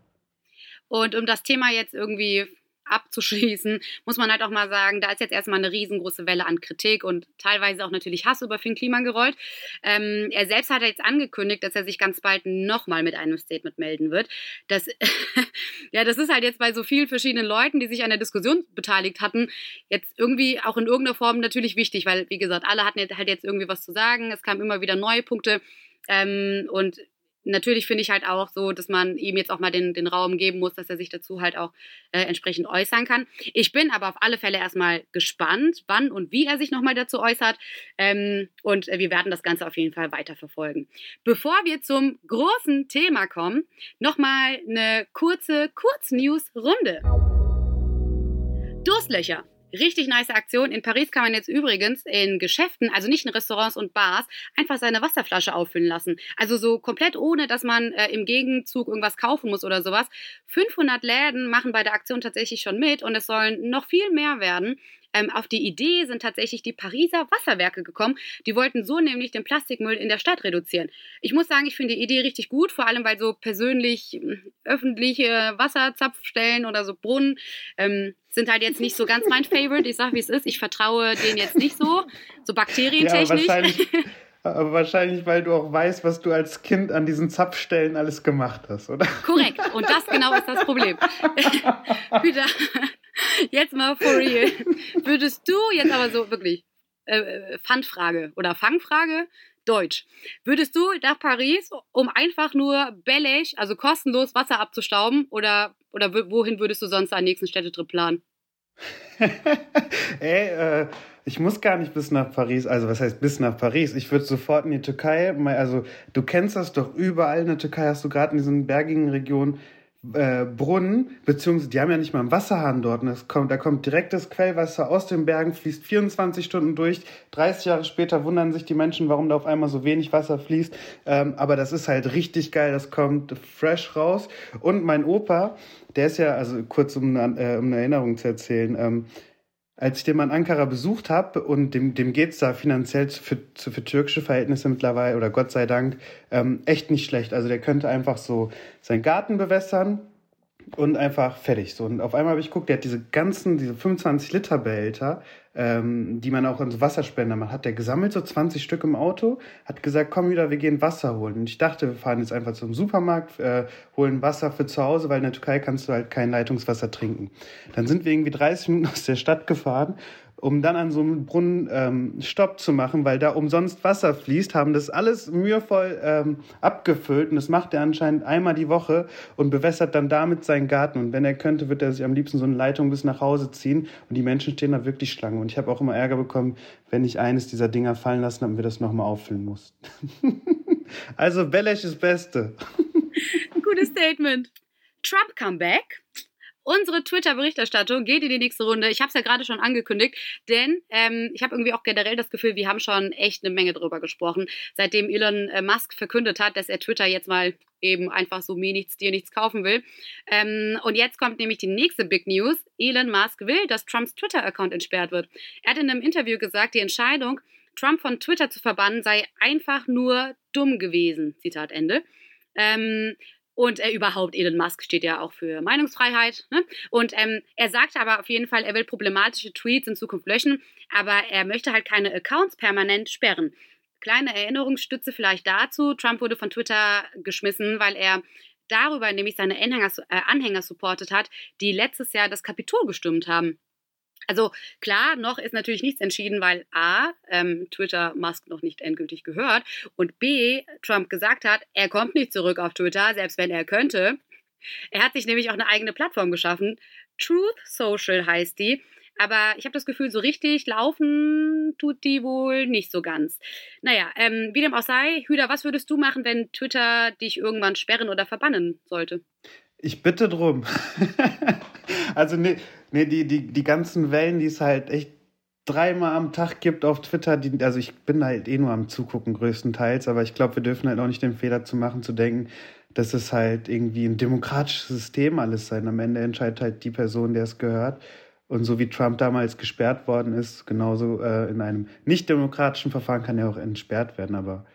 Und um das Thema jetzt irgendwie abzuschließen, muss man halt auch mal sagen, da ist jetzt erstmal eine riesengroße Welle an Kritik und teilweise auch natürlich Hass über Finn Kliman gerollt. Ähm, er selbst hat jetzt angekündigt, dass er sich ganz bald nochmal mit einem Statement melden wird. Das, [laughs] ja, das ist halt jetzt bei so vielen verschiedenen Leuten, die sich an der Diskussion beteiligt hatten, jetzt irgendwie auch in irgendeiner Form natürlich wichtig, weil, wie gesagt, alle hatten halt jetzt irgendwie was zu sagen. Es kamen immer wieder neue Punkte. Ähm, und natürlich finde ich halt auch so, dass man ihm jetzt auch mal den, den Raum geben muss, dass er sich dazu halt auch äh, entsprechend äußern kann. Ich bin aber auf alle Fälle erstmal gespannt, wann und wie er sich nochmal dazu äußert. Ähm, und wir werden das Ganze auf jeden Fall weiterverfolgen. Bevor wir zum großen Thema kommen, nochmal eine kurze Kurznews-Runde. Durstlöcher. Richtig nice Aktion. In Paris kann man jetzt übrigens in Geschäften, also nicht in Restaurants und Bars, einfach seine Wasserflasche auffüllen lassen. Also so komplett ohne, dass man äh, im Gegenzug irgendwas kaufen muss oder sowas. 500 Läden machen bei der Aktion tatsächlich schon mit und es sollen noch viel mehr werden. Ähm, auf die Idee sind tatsächlich die Pariser Wasserwerke gekommen. Die wollten so nämlich den Plastikmüll in der Stadt reduzieren. Ich muss sagen, ich finde die Idee richtig gut, vor allem weil so persönlich hm, öffentliche Wasserzapfstellen oder so Brunnen ähm, sind halt jetzt nicht so ganz mein Favorite. Ich sage, wie es ist. Ich vertraue denen jetzt nicht so, so bakterientechnisch. Ja, wahrscheinlich, [laughs] aber wahrscheinlich, weil du auch weißt, was du als Kind an diesen Zapfstellen alles gemacht hast, oder? Korrekt. Und das genau ist das Problem. [laughs] Wieder, jetzt mal for real. Würdest du jetzt aber so wirklich, äh, äh Pfandfrage oder Fangfrage, Deutsch. Würdest du nach Paris, um einfach nur billig, also kostenlos Wasser abzustauben oder, oder wohin würdest du sonst einen nächsten Städtetrip planen? [laughs] Ey, äh, ich muss gar nicht bis nach Paris, also was heißt bis nach Paris? Ich würde sofort in die Türkei, also du kennst das doch überall in der Türkei, hast du gerade in diesen bergigen Regionen äh, Brunnen, beziehungsweise die haben ja nicht mal einen Wasserhahn dort. Und kommt, da kommt direkt das Quellwasser aus den Bergen, fließt 24 Stunden durch. 30 Jahre später wundern sich die Menschen, warum da auf einmal so wenig Wasser fließt. Ähm, aber das ist halt richtig geil, das kommt fresh raus. Und mein Opa, der ist ja, also kurz um, äh, um eine Erinnerung zu erzählen, ähm, als ich den mal in Ankara besucht habe und dem, dem geht's da finanziell für, für, türkische Verhältnisse mittlerweile oder Gott sei Dank ähm, echt nicht schlecht. Also der könnte einfach so seinen Garten bewässern und einfach fertig. So, und auf einmal habe ich geguckt, der hat diese ganzen, diese 25 Liter Behälter, ähm, die man auch in so Wasserspender macht, hat der gesammelt, so 20 Stück im Auto, hat gesagt, komm wieder, wir gehen Wasser holen. Und ich dachte, wir fahren jetzt einfach zum Supermarkt, äh, holen Wasser für zu Hause, weil in der Türkei kannst du halt kein Leitungswasser trinken. Dann sind wir irgendwie 30 Minuten [laughs] aus der Stadt gefahren um dann an so einem Brunnen ähm, Stopp zu machen, weil da umsonst Wasser fließt, haben das alles mühevoll ähm, abgefüllt und das macht er anscheinend einmal die Woche und bewässert dann damit seinen Garten. Und wenn er könnte, wird er sich am liebsten so eine Leitung bis nach Hause ziehen und die Menschen stehen da wirklich Schlange. Und ich habe auch immer Ärger bekommen, wenn ich eines dieser Dinger fallen lassen habe und wir das nochmal auffüllen mussten. [laughs] also Bellesch ist Beste. [laughs] Gutes Statement. Trump Comeback. Unsere Twitter-Berichterstattung geht in die nächste Runde. Ich habe es ja gerade schon angekündigt, denn ähm, ich habe irgendwie auch generell das Gefühl, wir haben schon echt eine Menge drüber gesprochen, seitdem Elon äh, Musk verkündet hat, dass er Twitter jetzt mal eben einfach so mir nichts, dir nichts kaufen will. Ähm, und jetzt kommt nämlich die nächste Big News. Elon Musk will, dass Trumps Twitter-Account entsperrt wird. Er hat in einem Interview gesagt, die Entscheidung, Trump von Twitter zu verbannen, sei einfach nur dumm gewesen. Zitat Ende. Ähm, und äh, überhaupt, Elon Musk steht ja auch für Meinungsfreiheit. Ne? Und ähm, er sagte aber auf jeden Fall, er will problematische Tweets in Zukunft löschen, aber er möchte halt keine Accounts permanent sperren. Kleine Erinnerungsstütze vielleicht dazu. Trump wurde von Twitter geschmissen, weil er darüber nämlich seine Anhänger, äh, Anhänger supportet hat, die letztes Jahr das Kapitol gestimmt haben. Also klar, noch ist natürlich nichts entschieden, weil A, ähm, Twitter Musk noch nicht endgültig gehört und B, Trump gesagt hat, er kommt nicht zurück auf Twitter, selbst wenn er könnte. Er hat sich nämlich auch eine eigene Plattform geschaffen. Truth Social heißt die. Aber ich habe das Gefühl, so richtig laufen tut die wohl nicht so ganz. Naja, ähm, wie dem auch sei, Hüder, was würdest du machen, wenn Twitter dich irgendwann sperren oder verbannen sollte? Ich bitte drum. [laughs] also, nee, nee die, die, die ganzen Wellen, die es halt echt dreimal am Tag gibt auf Twitter, die, also ich bin halt eh nur am Zugucken größtenteils, aber ich glaube, wir dürfen halt auch nicht den Fehler zu machen, zu denken, dass es halt irgendwie ein demokratisches System alles sein. Am Ende entscheidet halt die Person, der es gehört. Und so wie Trump damals gesperrt worden ist, genauso äh, in einem nicht demokratischen Verfahren kann er auch entsperrt werden, aber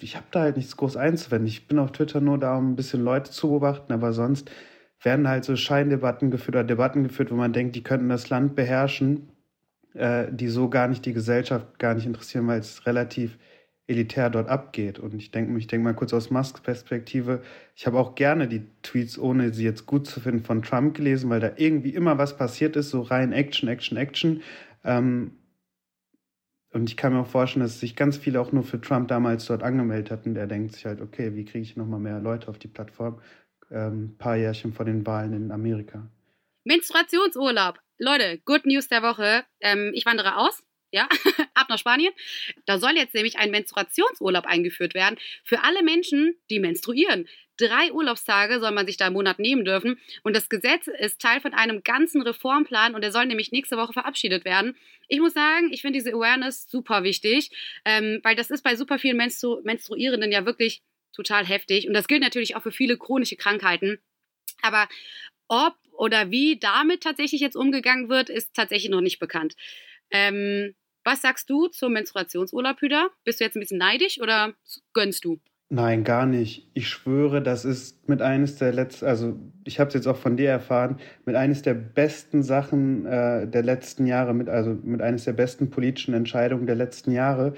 ich habe da halt nichts groß einzuwenden. Ich bin auf Twitter nur da, um ein bisschen Leute zu beobachten, aber sonst werden halt so Scheindebatten geführt oder Debatten geführt, wo man denkt, die könnten das Land beherrschen, äh, die so gar nicht die Gesellschaft gar nicht interessieren, weil es relativ elitär dort abgeht. Und ich denke ich denk mal kurz aus Musks Perspektive, ich habe auch gerne die Tweets, ohne sie jetzt gut zu finden, von Trump gelesen, weil da irgendwie immer was passiert ist, so rein Action, Action, Action. Ähm, und ich kann mir auch vorstellen, dass sich ganz viele auch nur für Trump damals dort angemeldet hatten. Der denkt sich halt, okay, wie kriege ich nochmal mehr Leute auf die Plattform? Ähm, paar Jährchen vor den Wahlen in Amerika. Menstruationsurlaub. Leute, Good News der Woche. Ähm, ich wandere aus ja, [laughs] ab nach Spanien. Da soll jetzt nämlich ein Menstruationsurlaub eingeführt werden für alle Menschen, die menstruieren. Drei Urlaubstage soll man sich da im Monat nehmen dürfen. Und das Gesetz ist Teil von einem ganzen Reformplan und der soll nämlich nächste Woche verabschiedet werden. Ich muss sagen, ich finde diese Awareness super wichtig, ähm, weil das ist bei super vielen Menstru Menstruierenden ja wirklich total heftig. Und das gilt natürlich auch für viele chronische Krankheiten. Aber ob oder wie damit tatsächlich jetzt umgegangen wird, ist tatsächlich noch nicht bekannt. Ähm, was sagst du zum Menstruationsurlaub, Hüder? Bist du jetzt ein bisschen neidisch oder gönnst du? Nein, gar nicht. Ich schwöre, das ist mit eines der letzten, also ich habe es jetzt auch von dir erfahren, mit eines der besten Sachen äh, der letzten Jahre, mit, also mit eines der besten politischen Entscheidungen der letzten Jahre.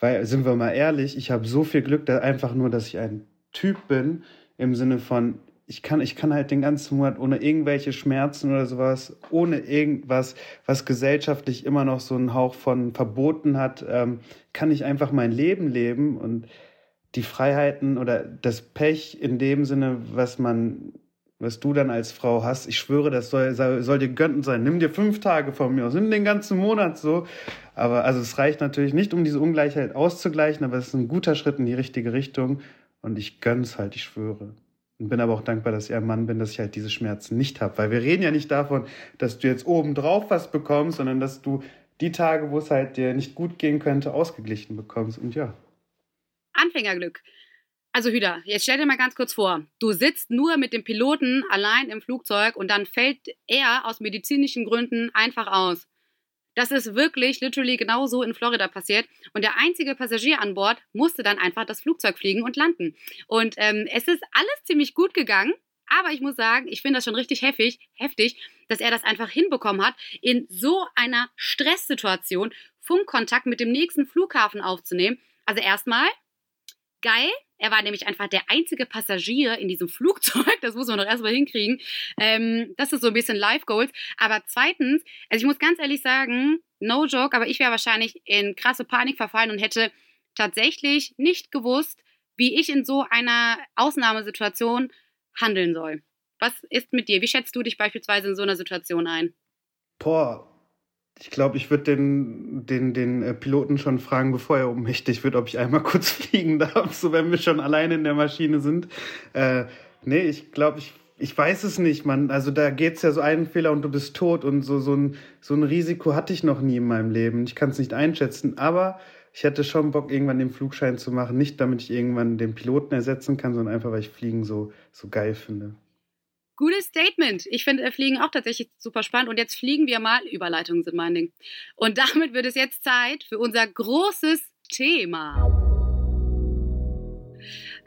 Weil, sind wir mal ehrlich, ich habe so viel Glück, dass einfach nur, dass ich ein Typ bin, im Sinne von, ich kann, ich kann halt den ganzen Monat ohne irgendwelche Schmerzen oder sowas, ohne irgendwas, was gesellschaftlich immer noch so einen Hauch von verboten hat, ähm, kann ich einfach mein Leben leben und die Freiheiten oder das Pech in dem Sinne, was man, was du dann als Frau hast, ich schwöre, das soll, soll dir gönnen sein. Nimm dir fünf Tage von mir aus, nimm den ganzen Monat so. Aber also es reicht natürlich nicht, um diese Ungleichheit auszugleichen, aber es ist ein guter Schritt in die richtige Richtung und ich gönn's halt, ich schwöre. Und bin aber auch dankbar, dass ich ein Mann bin, dass ich halt diese Schmerzen nicht habe. Weil wir reden ja nicht davon, dass du jetzt obendrauf was bekommst, sondern dass du die Tage, wo es halt dir nicht gut gehen könnte, ausgeglichen bekommst. Und ja. Anfängerglück. Also Hüder, jetzt stell dir mal ganz kurz vor, du sitzt nur mit dem Piloten allein im Flugzeug und dann fällt er aus medizinischen Gründen einfach aus. Das ist wirklich literally genauso in Florida passiert. Und der einzige Passagier an Bord musste dann einfach das Flugzeug fliegen und landen. Und ähm, es ist alles ziemlich gut gegangen. Aber ich muss sagen, ich finde das schon richtig heftig, heftig, dass er das einfach hinbekommen hat, in so einer Stresssituation Funkkontakt mit dem nächsten Flughafen aufzunehmen. Also erstmal, geil, er war nämlich einfach der einzige Passagier in diesem Flugzeug. Das muss man doch erstmal hinkriegen. Ähm, das ist so ein bisschen Life Goals. Aber zweitens, also ich muss ganz ehrlich sagen, no joke, aber ich wäre wahrscheinlich in krasse Panik verfallen und hätte tatsächlich nicht gewusst, wie ich in so einer Ausnahmesituation handeln soll. Was ist mit dir? Wie schätzt du dich beispielsweise in so einer Situation ein? Boah, ich glaube, ich würde den, den, den äh, Piloten schon fragen, bevor er ummächtig wird, ob ich einmal [laughs] kurz fliegen darf, so wenn wir schon alleine in der Maschine sind. Äh, nee, ich glaube, ich, ich weiß es nicht, man. Also da geht's ja so einen Fehler und du bist tot und so, so, ein, so ein Risiko hatte ich noch nie in meinem Leben. Ich kann es nicht einschätzen, aber ich hätte schon Bock, irgendwann den Flugschein zu machen. Nicht, damit ich irgendwann den Piloten ersetzen kann, sondern einfach, weil ich Fliegen so, so geil finde. Gutes Statement. Ich finde äh, Fliegen auch tatsächlich super spannend. Und jetzt fliegen wir mal. Überleitungen sind mein Ding. Und [laughs] damit wird es jetzt Zeit für unser großes Thema.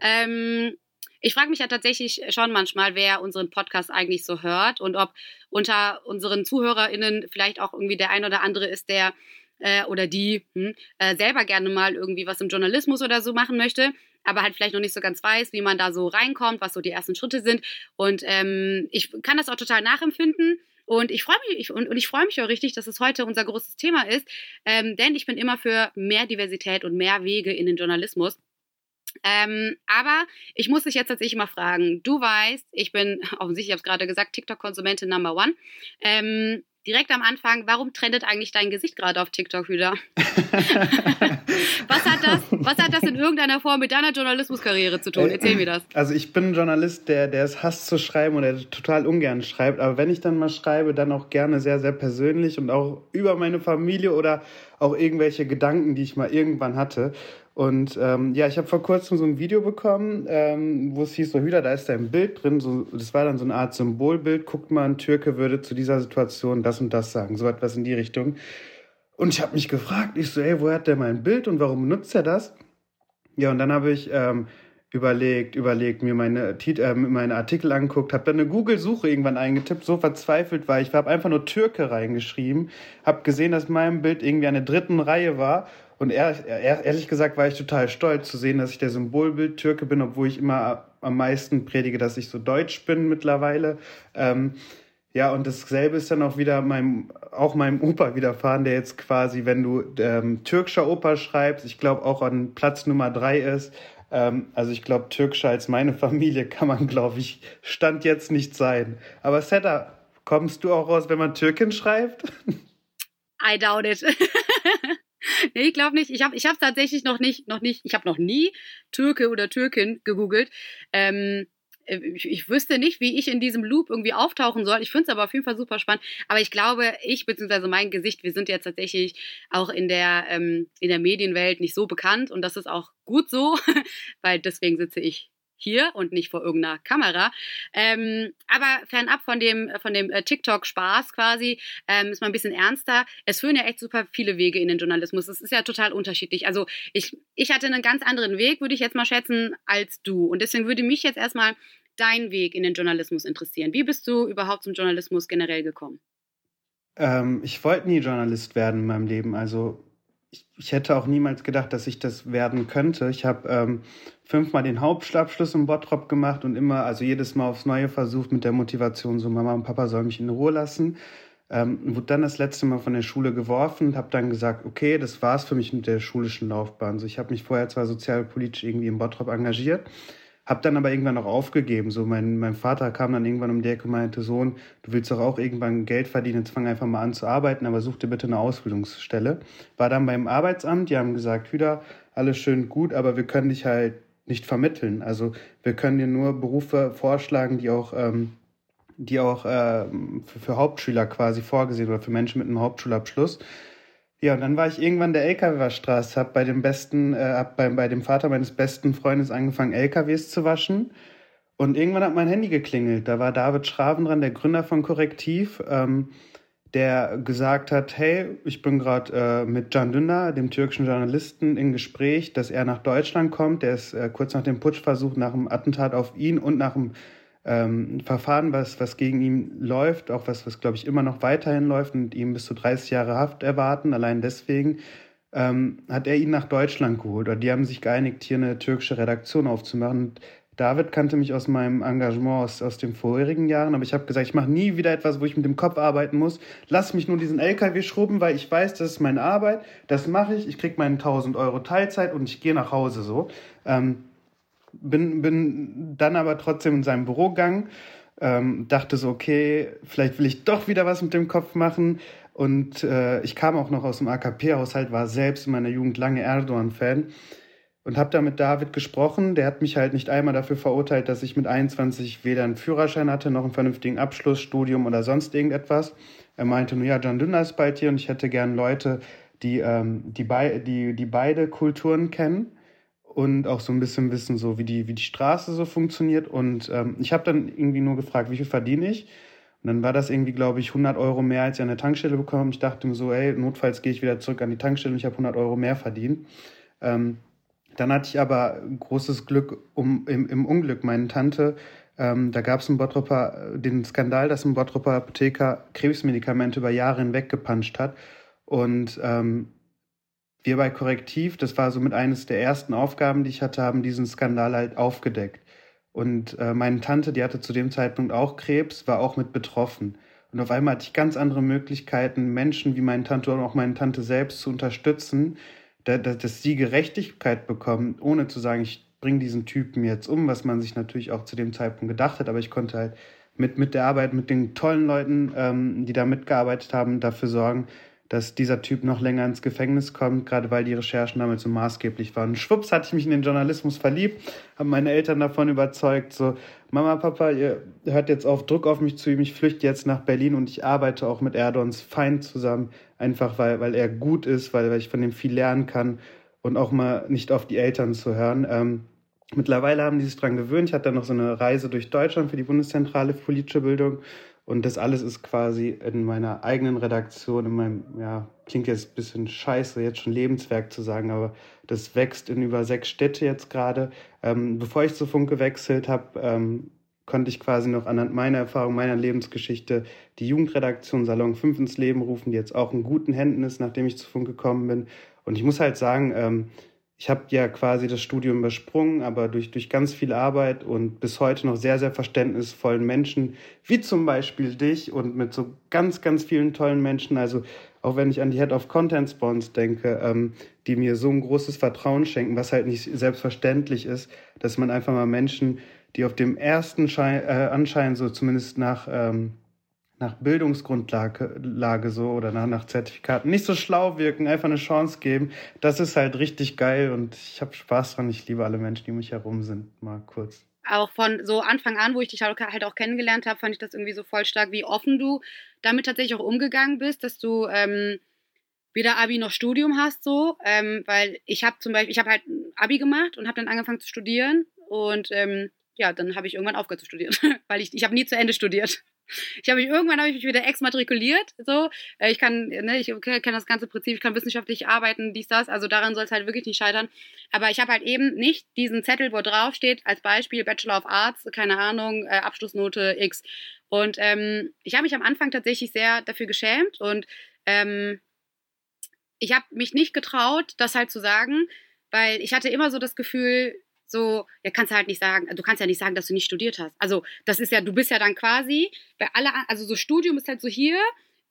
Ähm, ich frage mich ja tatsächlich schon manchmal, wer unseren Podcast eigentlich so hört und ob unter unseren ZuhörerInnen vielleicht auch irgendwie der ein oder andere ist, der äh, oder die hm, äh, selber gerne mal irgendwie was im Journalismus oder so machen möchte aber halt vielleicht noch nicht so ganz weiß, wie man da so reinkommt, was so die ersten Schritte sind. Und ähm, ich kann das auch total nachempfinden. Und ich freue mich, ich, und, und, ich freue mich auch richtig, dass es heute unser großes Thema ist, ähm, denn ich bin immer für mehr Diversität und mehr Wege in den Journalismus. Ähm, aber ich muss dich jetzt tatsächlich mal fragen. Du weißt, ich bin [laughs] offensichtlich, ich habe es gerade gesagt, TikTok-Konsumentin Number One. Ähm, direkt am Anfang, warum trendet eigentlich dein Gesicht gerade auf TikTok wieder? [laughs] was, hat das, was hat das in irgendeiner Form mit deiner Journalismuskarriere zu tun? Erzähl mir das. Also ich bin ein Journalist, der, der es hasst zu schreiben und der total ungern schreibt. Aber wenn ich dann mal schreibe, dann auch gerne sehr, sehr persönlich und auch über meine Familie oder auch irgendwelche Gedanken, die ich mal irgendwann hatte. Und ähm, ja, ich habe vor kurzem so ein Video bekommen, ähm, wo es hieß, so Hüder, da ist ein Bild drin, so, das war dann so eine Art Symbolbild, guckt mal, ein Türke würde zu dieser Situation das und das sagen, so etwas in die Richtung. Und ich habe mich gefragt, ich so, ey, woher hat der mein Bild und warum benutzt er das? Ja, und dann habe ich ähm, überlegt, überlegt, mir meine, äh, meine Artikel angeguckt, habe dann eine Google-Suche irgendwann eingetippt, so verzweifelt war ich, habe einfach nur Türke reingeschrieben, habe gesehen, dass mein Bild irgendwie der dritten Reihe war und ehrlich, ehrlich gesagt war ich total stolz zu sehen, dass ich der Symbolbild Türke bin, obwohl ich immer am meisten predige, dass ich so deutsch bin mittlerweile. Ähm, ja, und dasselbe ist dann auch wieder meinem, auch meinem Opa widerfahren, der jetzt quasi, wenn du ähm, türkischer Opa schreibst, ich glaube auch an Platz Nummer drei ist. Ähm, also ich glaube, türkischer als meine Familie kann man, glaube ich, Stand jetzt nicht sein. Aber Seta, kommst du auch raus, wenn man Türkin schreibt? I doubt it. [laughs] [laughs] nee, ich glaube nicht. Ich habe ich hab tatsächlich noch nicht, noch nicht, ich habe noch nie Türke oder Türkin gegoogelt. Ähm, äh, ich, ich, wüsste nicht, wie ich in diesem Loop irgendwie auftauchen soll. Ich finde es aber auf jeden Fall super spannend. Aber ich glaube, ich bzw. mein Gesicht, wir sind jetzt tatsächlich auch in der, ähm, in der Medienwelt nicht so bekannt und das ist auch gut so, [laughs] weil deswegen sitze ich hier und nicht vor irgendeiner Kamera. Ähm, aber fernab von dem, von dem äh, TikTok-Spaß quasi, ähm, ist mal ein bisschen ernster. Es führen ja echt super viele Wege in den Journalismus. Es ist ja total unterschiedlich. Also ich, ich hatte einen ganz anderen Weg, würde ich jetzt mal schätzen, als du. Und deswegen würde mich jetzt erstmal dein Weg in den Journalismus interessieren. Wie bist du überhaupt zum Journalismus generell gekommen? Ähm, ich wollte nie Journalist werden in meinem Leben. Also ich, ich, hätte auch niemals gedacht, dass ich das werden könnte. Ich habe ähm, fünfmal den Hauptabschluss im Bottrop gemacht und immer, also jedes Mal aufs Neue versucht mit der Motivation, so Mama und Papa sollen mich in Ruhe lassen. Ähm, wurde dann das letzte Mal von der Schule geworfen und habe dann gesagt, okay, das war's für mich mit der schulischen Laufbahn. So, ich habe mich vorher zwar sozialpolitisch irgendwie im Bottrop engagiert, hab dann aber irgendwann auch aufgegeben. So mein, mein Vater kam dann irgendwann um die Ecke und meinte, Sohn, du willst doch auch irgendwann Geld verdienen, jetzt fang einfach mal an zu arbeiten, aber such dir bitte eine Ausbildungsstelle. War dann beim Arbeitsamt, die haben gesagt, wieder alles schön gut, aber wir können dich halt nicht vermitteln. Also wir können dir nur Berufe vorschlagen, die auch, ähm, die auch äh, für, für Hauptschüler quasi vorgesehen oder für Menschen mit einem Hauptschulabschluss. Ja, und dann war ich irgendwann der LKW-Waschstraße, hab bei dem besten, äh, hab bei, bei dem Vater meines besten Freundes angefangen, LKWs zu waschen. Und irgendwann hat mein Handy geklingelt. Da war David Schraven dran, der Gründer von Korrektiv, ähm, der gesagt hat, hey, ich bin gerade äh, mit Can Dündar, dem türkischen Journalisten, in Gespräch, dass er nach Deutschland kommt. Der ist äh, kurz nach dem Putschversuch, nach dem Attentat auf ihn und nach dem ähm, Verfahren, was, was gegen ihn läuft, auch was, was glaube ich immer noch weiterhin läuft und ihm bis zu 30 Jahre Haft erwarten. Allein deswegen ähm, hat er ihn nach Deutschland geholt. Oder die haben sich geeinigt, hier eine türkische Redaktion aufzumachen. Und David kannte mich aus meinem Engagement aus, aus den vorherigen Jahren, aber ich habe gesagt, ich mache nie wieder etwas, wo ich mit dem Kopf arbeiten muss. Lass mich nur diesen LKW schrubben, weil ich weiß, das ist meine Arbeit. Das mache ich. Ich kriege meinen 1000 Euro Teilzeit und ich gehe nach Hause so. Ähm, bin, bin dann aber trotzdem in seinem Büro gegangen, ähm, dachte so, okay, vielleicht will ich doch wieder was mit dem Kopf machen. Und äh, ich kam auch noch aus dem AKP-Haushalt, war selbst in meiner Jugend lange Erdogan-Fan und habe da mit David gesprochen. Der hat mich halt nicht einmal dafür verurteilt, dass ich mit 21 weder einen Führerschein hatte, noch einen vernünftigen Abschluss, Studium oder sonst irgendetwas. Er meinte nur, ja, John Dünner ist bald hier und ich hätte gern Leute, die, ähm, die, bei, die, die beide Kulturen kennen und auch so ein bisschen wissen, so wie die, wie die Straße so funktioniert. Und ähm, ich habe dann irgendwie nur gefragt, wie viel verdiene ich? Und dann war das irgendwie, glaube ich, 100 Euro mehr, als ich an der Tankstelle bekomme. Ich dachte mir so, ey, notfalls gehe ich wieder zurück an die Tankstelle und ich habe 100 Euro mehr verdient. Ähm, dann hatte ich aber großes Glück um, im, im Unglück. Meine Tante, ähm, da gab es Bottropper den Skandal, dass ein Bottropper Apotheker Krebsmedikamente über Jahre hinweg gepanscht hat. Und ähm, wir bei Korrektiv, das war somit eines der ersten Aufgaben, die ich hatte, haben diesen Skandal halt aufgedeckt. Und äh, meine Tante, die hatte zu dem Zeitpunkt auch Krebs, war auch mit betroffen. Und auf einmal hatte ich ganz andere Möglichkeiten, Menschen wie meine Tante und auch meine Tante selbst zu unterstützen, da, da, dass sie Gerechtigkeit bekommen, ohne zu sagen, ich bringe diesen Typen jetzt um, was man sich natürlich auch zu dem Zeitpunkt gedacht hat. Aber ich konnte halt mit, mit der Arbeit, mit den tollen Leuten, ähm, die da mitgearbeitet haben, dafür sorgen, dass dieser Typ noch länger ins Gefängnis kommt, gerade weil die Recherchen damals so maßgeblich waren. schwupps hatte ich mich in den Journalismus verliebt, habe meine Eltern davon überzeugt, so Mama, Papa, ihr hört jetzt auf Druck auf mich zu ihm, ich flüchte jetzt nach Berlin und ich arbeite auch mit Erdogans Feind zusammen, einfach weil, weil er gut ist, weil, weil ich von ihm viel lernen kann und auch mal nicht auf die Eltern zu hören. Ähm, mittlerweile haben die sich dran gewöhnt. Ich hatte dann noch so eine Reise durch Deutschland für die Bundeszentrale für politische Bildung und das alles ist quasi in meiner eigenen Redaktion, in meinem, ja, klingt jetzt ein bisschen scheiße, jetzt schon Lebenswerk zu sagen, aber das wächst in über sechs Städte jetzt gerade. Ähm, bevor ich zu Funk gewechselt habe, ähm, konnte ich quasi noch anhand meiner Erfahrung, meiner Lebensgeschichte die Jugendredaktion Salon 5 ins Leben rufen, die jetzt auch in guten Händen ist, nachdem ich zu Funk gekommen bin. Und ich muss halt sagen, ähm, ich habe ja quasi das Studium übersprungen, aber durch, durch ganz viel Arbeit und bis heute noch sehr, sehr verständnisvollen Menschen, wie zum Beispiel dich und mit so ganz, ganz vielen tollen Menschen, also auch wenn ich an die Head of Content Spawns denke, ähm, die mir so ein großes Vertrauen schenken, was halt nicht selbstverständlich ist, dass man einfach mal Menschen, die auf dem ersten Schein, äh, Anschein so zumindest nach ähm, nach Bildungsgrundlage Lage so oder nach, nach Zertifikaten nicht so schlau wirken, einfach eine Chance geben. Das ist halt richtig geil und ich habe Spaß dran. Ich liebe alle Menschen, die um mich herum sind. Mal kurz. Auch von so Anfang an, wo ich dich halt auch kennengelernt habe, fand ich das irgendwie so voll stark, wie offen du damit tatsächlich auch umgegangen bist, dass du ähm, weder Abi noch Studium hast so, ähm, weil ich habe zum Beispiel, ich habe halt Abi gemacht und habe dann angefangen zu studieren und ähm, ja, dann habe ich irgendwann aufgehört zu studieren, [laughs] weil ich, ich habe nie zu Ende studiert. Ich habe mich irgendwann habe ich mich wieder exmatrikuliert. So, äh, ich kann, ne, ich kenne das ganze Prinzip, ich kann wissenschaftlich arbeiten, dies, das. Also daran soll es halt wirklich nicht scheitern. Aber ich habe halt eben nicht diesen Zettel, wo drauf steht, als Beispiel Bachelor of Arts, keine Ahnung, äh, Abschlussnote X. Und ähm, ich habe mich am Anfang tatsächlich sehr dafür geschämt und ähm, ich habe mich nicht getraut, das halt zu sagen, weil ich hatte immer so das Gefühl, so, ja, kannst du halt nicht sagen, du kannst ja nicht sagen, dass du nicht studiert hast. Also, das ist ja, du bist ja dann quasi, bei alle, also so Studium ist halt so hier,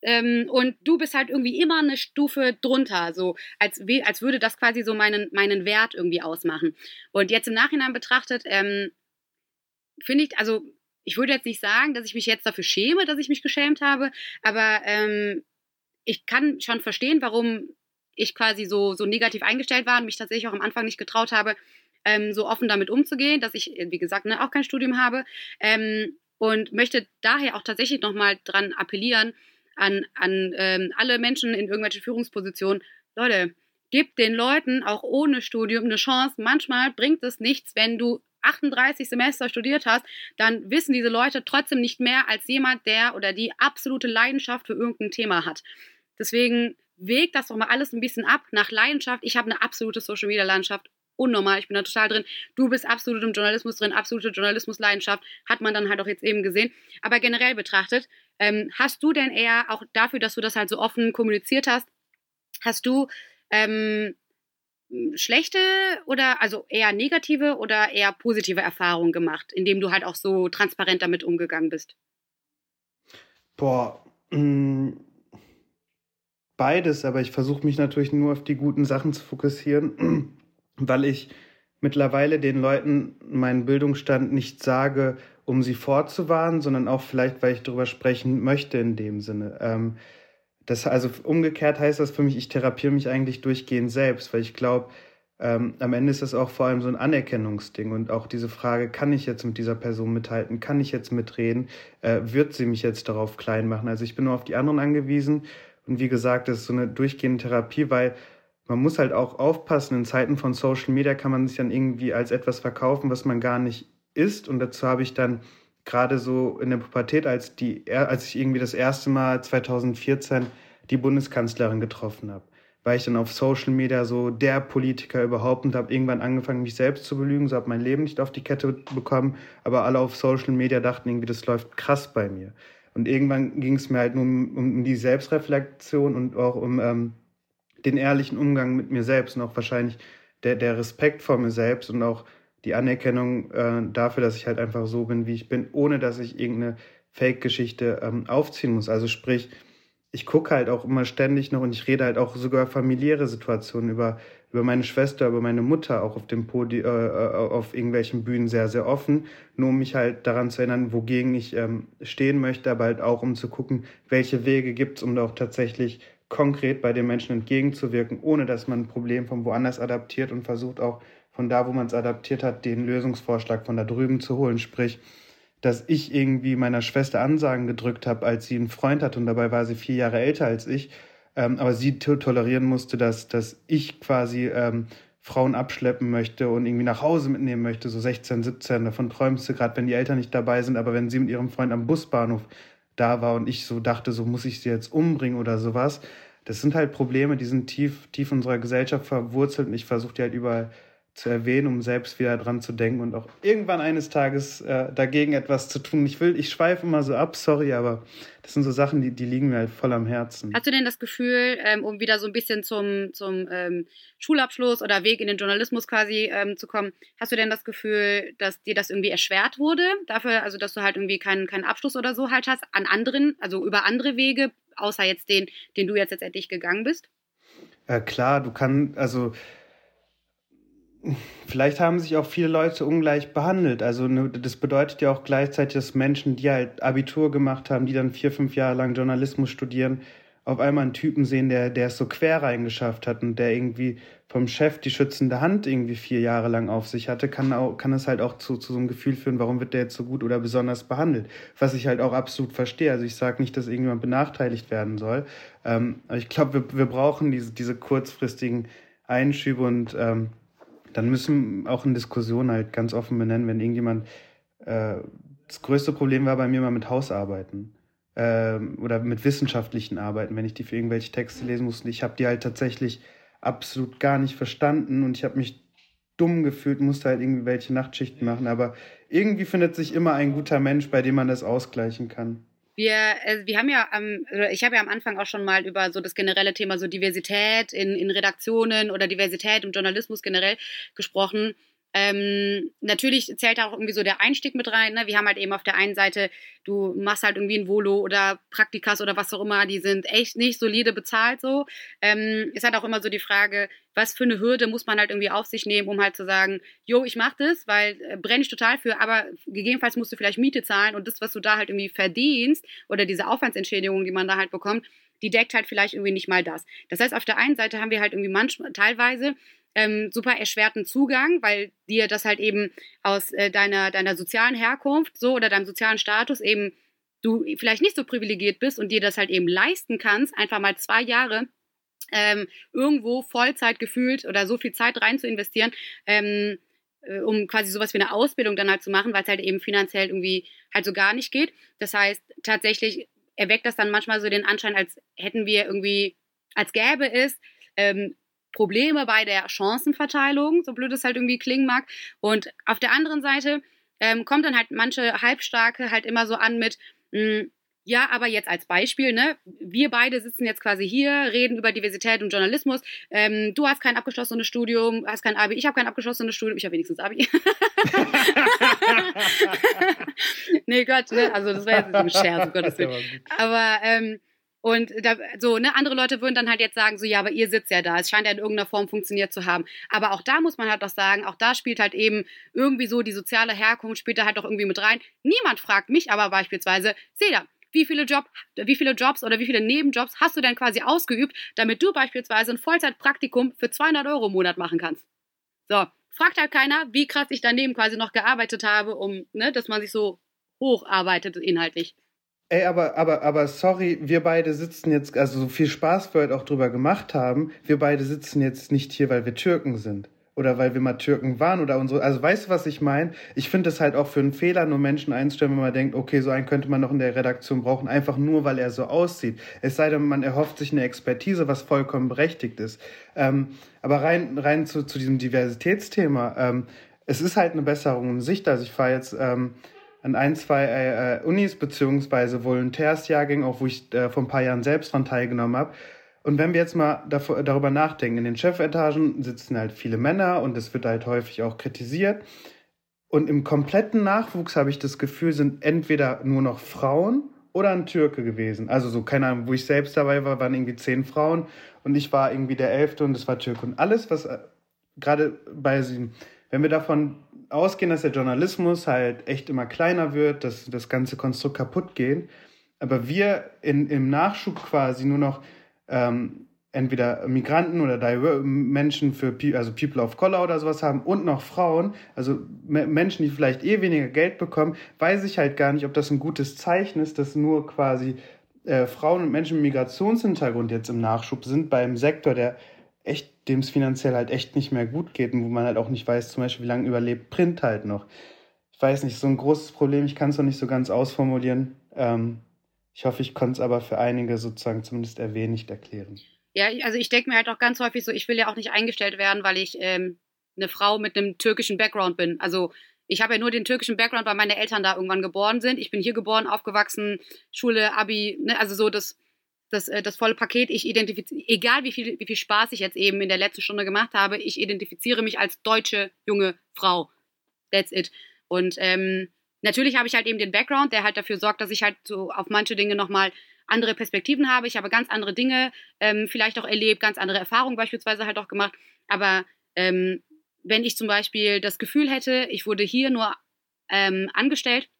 ähm, und du bist halt irgendwie immer eine Stufe drunter, so als, als würde das quasi so meinen, meinen Wert irgendwie ausmachen. Und jetzt im Nachhinein betrachtet, ähm, finde ich, also ich würde jetzt nicht sagen, dass ich mich jetzt dafür schäme, dass ich mich geschämt habe, aber ähm, ich kann schon verstehen, warum ich quasi so, so negativ eingestellt war und mich tatsächlich auch am Anfang nicht getraut habe, ähm, so offen damit umzugehen, dass ich, wie gesagt, ne, auch kein Studium habe. Ähm, und möchte daher auch tatsächlich nochmal dran appellieren an, an ähm, alle Menschen in irgendwelchen Führungspositionen. Leute, gebt den Leuten auch ohne Studium eine Chance. Manchmal bringt es nichts, wenn du 38 Semester studiert hast, dann wissen diese Leute trotzdem nicht mehr als jemand, der oder die absolute Leidenschaft für irgendein Thema hat. Deswegen wägt das doch mal alles ein bisschen ab nach Leidenschaft. Ich habe eine absolute Social Media Landschaft unnormal. Ich bin da total drin. Du bist absolut im Journalismus drin, absolute Journalismusleidenschaft, hat man dann halt auch jetzt eben gesehen. Aber generell betrachtet, ähm, hast du denn eher auch dafür, dass du das halt so offen kommuniziert hast, hast du ähm, schlechte oder also eher negative oder eher positive Erfahrungen gemacht, indem du halt auch so transparent damit umgegangen bist? Boah, mh, mm, beides, aber ich versuche mich natürlich nur auf die guten Sachen zu fokussieren weil ich mittlerweile den Leuten meinen Bildungsstand nicht sage, um sie vorzuwarnen, sondern auch vielleicht, weil ich darüber sprechen möchte in dem Sinne. Ähm, das, also umgekehrt heißt das für mich, ich therapiere mich eigentlich durchgehend selbst, weil ich glaube, ähm, am Ende ist das auch vor allem so ein Anerkennungsding und auch diese Frage, kann ich jetzt mit dieser Person mithalten, kann ich jetzt mitreden, äh, wird sie mich jetzt darauf klein machen? Also ich bin nur auf die anderen angewiesen und wie gesagt, das ist so eine durchgehende Therapie, weil man muss halt auch aufpassen, in Zeiten von Social Media kann man sich dann irgendwie als etwas verkaufen, was man gar nicht ist und dazu habe ich dann gerade so in der Pubertät, als, die, als ich irgendwie das erste Mal 2014 die Bundeskanzlerin getroffen habe, war ich dann auf Social Media so der Politiker überhaupt und habe irgendwann angefangen, mich selbst zu belügen, so habe mein Leben nicht auf die Kette bekommen, aber alle auf Social Media dachten irgendwie, das läuft krass bei mir. Und irgendwann ging es mir halt nur um, um die Selbstreflexion und auch um ähm, den ehrlichen Umgang mit mir selbst und auch wahrscheinlich der, der Respekt vor mir selbst und auch die Anerkennung äh, dafür, dass ich halt einfach so bin, wie ich bin, ohne dass ich irgendeine Fake-Geschichte ähm, aufziehen muss. Also sprich, ich gucke halt auch immer ständig noch und ich rede halt auch sogar familiäre Situationen über, über meine Schwester, über meine Mutter, auch auf dem Podi äh, äh, auf irgendwelchen Bühnen sehr, sehr offen, nur um mich halt daran zu erinnern, wogegen ich ähm, stehen möchte, aber halt auch um zu gucken, welche Wege gibt's, um auch tatsächlich konkret bei den Menschen entgegenzuwirken, ohne dass man ein Problem von woanders adaptiert und versucht auch von da, wo man es adaptiert hat, den Lösungsvorschlag von da drüben zu holen. Sprich, dass ich irgendwie meiner Schwester Ansagen gedrückt habe, als sie einen Freund hatte und dabei war sie vier Jahre älter als ich, ähm, aber sie tolerieren musste, dass, dass ich quasi ähm, Frauen abschleppen möchte und irgendwie nach Hause mitnehmen möchte, so 16, 17, davon träumst du gerade, wenn die Eltern nicht dabei sind, aber wenn sie mit ihrem Freund am Busbahnhof da war und ich so dachte, so muss ich sie jetzt umbringen oder sowas. Das sind halt Probleme, die sind tief, tief in unserer Gesellschaft verwurzelt und ich versuche die halt überall zu erwähnen, um selbst wieder dran zu denken und auch irgendwann eines Tages äh, dagegen etwas zu tun. Ich will, ich schweife immer so ab, sorry, aber das sind so Sachen, die, die liegen mir halt voll am Herzen. Hast du denn das Gefühl, ähm, um wieder so ein bisschen zum, zum ähm, Schulabschluss oder Weg in den Journalismus quasi ähm, zu kommen, hast du denn das Gefühl, dass dir das irgendwie erschwert wurde? Dafür, also dass du halt irgendwie keinen, keinen Abschluss oder so halt hast, an anderen, also über andere Wege, außer jetzt den, den du jetzt letztendlich gegangen bist? Äh, klar, du kannst, also vielleicht haben sich auch viele Leute ungleich behandelt. Also ne, das bedeutet ja auch gleichzeitig, dass Menschen, die halt Abitur gemacht haben, die dann vier, fünf Jahre lang Journalismus studieren, auf einmal einen Typen sehen, der, der es so quer reingeschafft hat und der irgendwie vom Chef die schützende Hand irgendwie vier Jahre lang auf sich hatte, kann, auch, kann es halt auch zu, zu so einem Gefühl führen, warum wird der jetzt so gut oder besonders behandelt. Was ich halt auch absolut verstehe. Also ich sage nicht, dass irgendjemand benachteiligt werden soll. Ähm, aber ich glaube, wir, wir brauchen diese, diese kurzfristigen Einschübe und ähm, dann müssen auch in Diskussionen halt ganz offen benennen, wenn irgendjemand, äh, das größte Problem war bei mir mal mit Hausarbeiten äh, oder mit wissenschaftlichen Arbeiten, wenn ich die für irgendwelche Texte lesen musste. Ich habe die halt tatsächlich absolut gar nicht verstanden und ich habe mich dumm gefühlt, musste halt irgendwie welche Nachtschichten machen, aber irgendwie findet sich immer ein guter Mensch, bei dem man das ausgleichen kann. Wir, äh, wir haben ja, ähm, ich habe ja am Anfang auch schon mal über so das generelle Thema so Diversität in, in Redaktionen oder Diversität im Journalismus generell gesprochen. Ähm, natürlich zählt da auch irgendwie so der Einstieg mit rein. Ne? Wir haben halt eben auf der einen Seite, du machst halt irgendwie ein Volo oder Praktikas oder was auch immer, die sind echt nicht solide bezahlt so. Ähm, ist halt auch immer so die Frage, was für eine Hürde muss man halt irgendwie auf sich nehmen, um halt zu sagen, jo, ich mach das, weil äh, brenne ich total für, aber gegebenenfalls musst du vielleicht Miete zahlen und das, was du da halt irgendwie verdienst oder diese Aufwandsentschädigung, die man da halt bekommt, die deckt halt vielleicht irgendwie nicht mal das. Das heißt, auf der einen Seite haben wir halt irgendwie manchmal teilweise ähm, super erschwerten Zugang, weil dir das halt eben aus äh, deiner, deiner sozialen Herkunft so oder deinem sozialen Status eben du vielleicht nicht so privilegiert bist und dir das halt eben leisten kannst, einfach mal zwei Jahre ähm, irgendwo Vollzeit gefühlt oder so viel Zeit rein zu investieren, ähm, äh, um quasi sowas wie eine Ausbildung dann halt zu machen, weil es halt eben finanziell irgendwie halt so gar nicht geht. Das heißt, tatsächlich erweckt das dann manchmal so den Anschein, als hätten wir irgendwie, als gäbe es ähm, Probleme bei der Chancenverteilung, so blöd es halt irgendwie klingen mag. Und auf der anderen Seite ähm, kommt dann halt manche Halbstarke halt immer so an mit, mh, hm, ja, aber jetzt als Beispiel, ne? Wir beide sitzen jetzt quasi hier, reden über Diversität und Journalismus. Ähm, du hast kein abgeschlossenes Studium, hast kein Abi, ich habe kein abgeschlossenes Studium, ich habe wenigstens Abi. [laughs] [laughs] nee, Gott, ne? Also das wäre jetzt ein Scherz, um Gottes Willen. Aber ähm, und da, so, ne, andere Leute würden dann halt jetzt sagen, so, ja, aber ihr sitzt ja da. Es scheint ja in irgendeiner Form funktioniert zu haben. Aber auch da muss man halt doch sagen, auch da spielt halt eben irgendwie so die soziale Herkunft spielt da halt doch irgendwie mit rein. Niemand fragt mich aber beispielsweise, Seda, wie viele, Job, wie viele Jobs oder wie viele Nebenjobs hast du denn quasi ausgeübt, damit du beispielsweise ein Vollzeitpraktikum für 200 Euro im Monat machen kannst. So, fragt halt keiner, wie krass ich daneben quasi noch gearbeitet habe, um, ne, dass man sich so hocharbeitet inhaltlich. Ey, aber, aber, aber sorry, wir beide sitzen jetzt, also so viel Spaß wir heute auch drüber gemacht haben, wir beide sitzen jetzt nicht hier, weil wir Türken sind. Oder weil wir mal Türken waren oder unsere. Also weißt du, was ich meine? Ich finde es halt auch für einen Fehler, nur Menschen einzustellen, wenn man denkt, okay, so einen könnte man noch in der Redaktion brauchen, einfach nur, weil er so aussieht. Es sei denn, man erhofft sich eine Expertise, was vollkommen berechtigt ist. Ähm, aber rein, rein zu, zu diesem Diversitätsthema, ähm, es ist halt eine Besserung in Sicht. Also ich fahre jetzt. Ähm, an ein, zwei äh, äh, Unis beziehungsweise Volontärsjahrgänge, auch wo ich äh, vor ein paar Jahren selbst dran teilgenommen habe. Und wenn wir jetzt mal davor, darüber nachdenken, in den Chefetagen sitzen halt viele Männer und es wird halt häufig auch kritisiert. Und im kompletten Nachwuchs habe ich das Gefühl, sind entweder nur noch Frauen oder ein Türke gewesen. Also so, keine Ahnung, wo ich selbst dabei war, waren irgendwie zehn Frauen und ich war irgendwie der Elfte und es war Türke. Und alles, was äh, gerade bei sie, wenn wir davon ausgehen, dass der Journalismus halt echt immer kleiner wird, dass das ganze Konstrukt kaputt geht. Aber wir in, im Nachschub quasi nur noch ähm, entweder Migranten oder Menschen für also People of Color oder sowas haben und noch Frauen, also Menschen, die vielleicht eh weniger Geld bekommen, weiß ich halt gar nicht, ob das ein gutes Zeichen ist, dass nur quasi äh, Frauen und Menschen mit Migrationshintergrund jetzt im Nachschub sind beim Sektor, der echt, dem es finanziell halt echt nicht mehr gut geht und wo man halt auch nicht weiß, zum Beispiel, wie lange überlebt Print halt noch. Ich weiß nicht, so ein großes Problem, ich kann es noch nicht so ganz ausformulieren. Ähm, ich hoffe, ich konnte es aber für einige sozusagen zumindest erwähnt erklären. Ja, also ich denke mir halt auch ganz häufig so, ich will ja auch nicht eingestellt werden, weil ich ähm, eine Frau mit einem türkischen Background bin. Also ich habe ja nur den türkischen Background, weil meine Eltern da irgendwann geboren sind. Ich bin hier geboren, aufgewachsen, Schule, Abi, ne? also so das das, äh, das volle Paket. Ich identifiziere, egal wie viel, wie viel Spaß ich jetzt eben in der letzten Stunde gemacht habe, ich identifiziere mich als deutsche junge Frau. That's it. Und ähm, natürlich habe ich halt eben den Background, der halt dafür sorgt, dass ich halt so auf manche Dinge nochmal andere Perspektiven habe. Ich habe ganz andere Dinge ähm, vielleicht auch erlebt, ganz andere Erfahrungen beispielsweise halt auch gemacht. Aber ähm, wenn ich zum Beispiel das Gefühl hätte, ich wurde hier nur ähm, angestellt